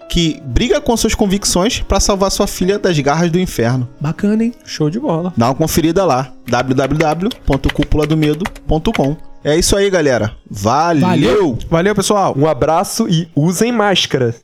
que briga com suas convicções para salvar sua filha das garras do inferno. Bacana, hein? Show de bola. Dá uma conferida lá, www.cúpuladomedo.com. É isso aí, galera. Valeu. Valeu. Valeu, pessoal. Um abraço e usem máscara.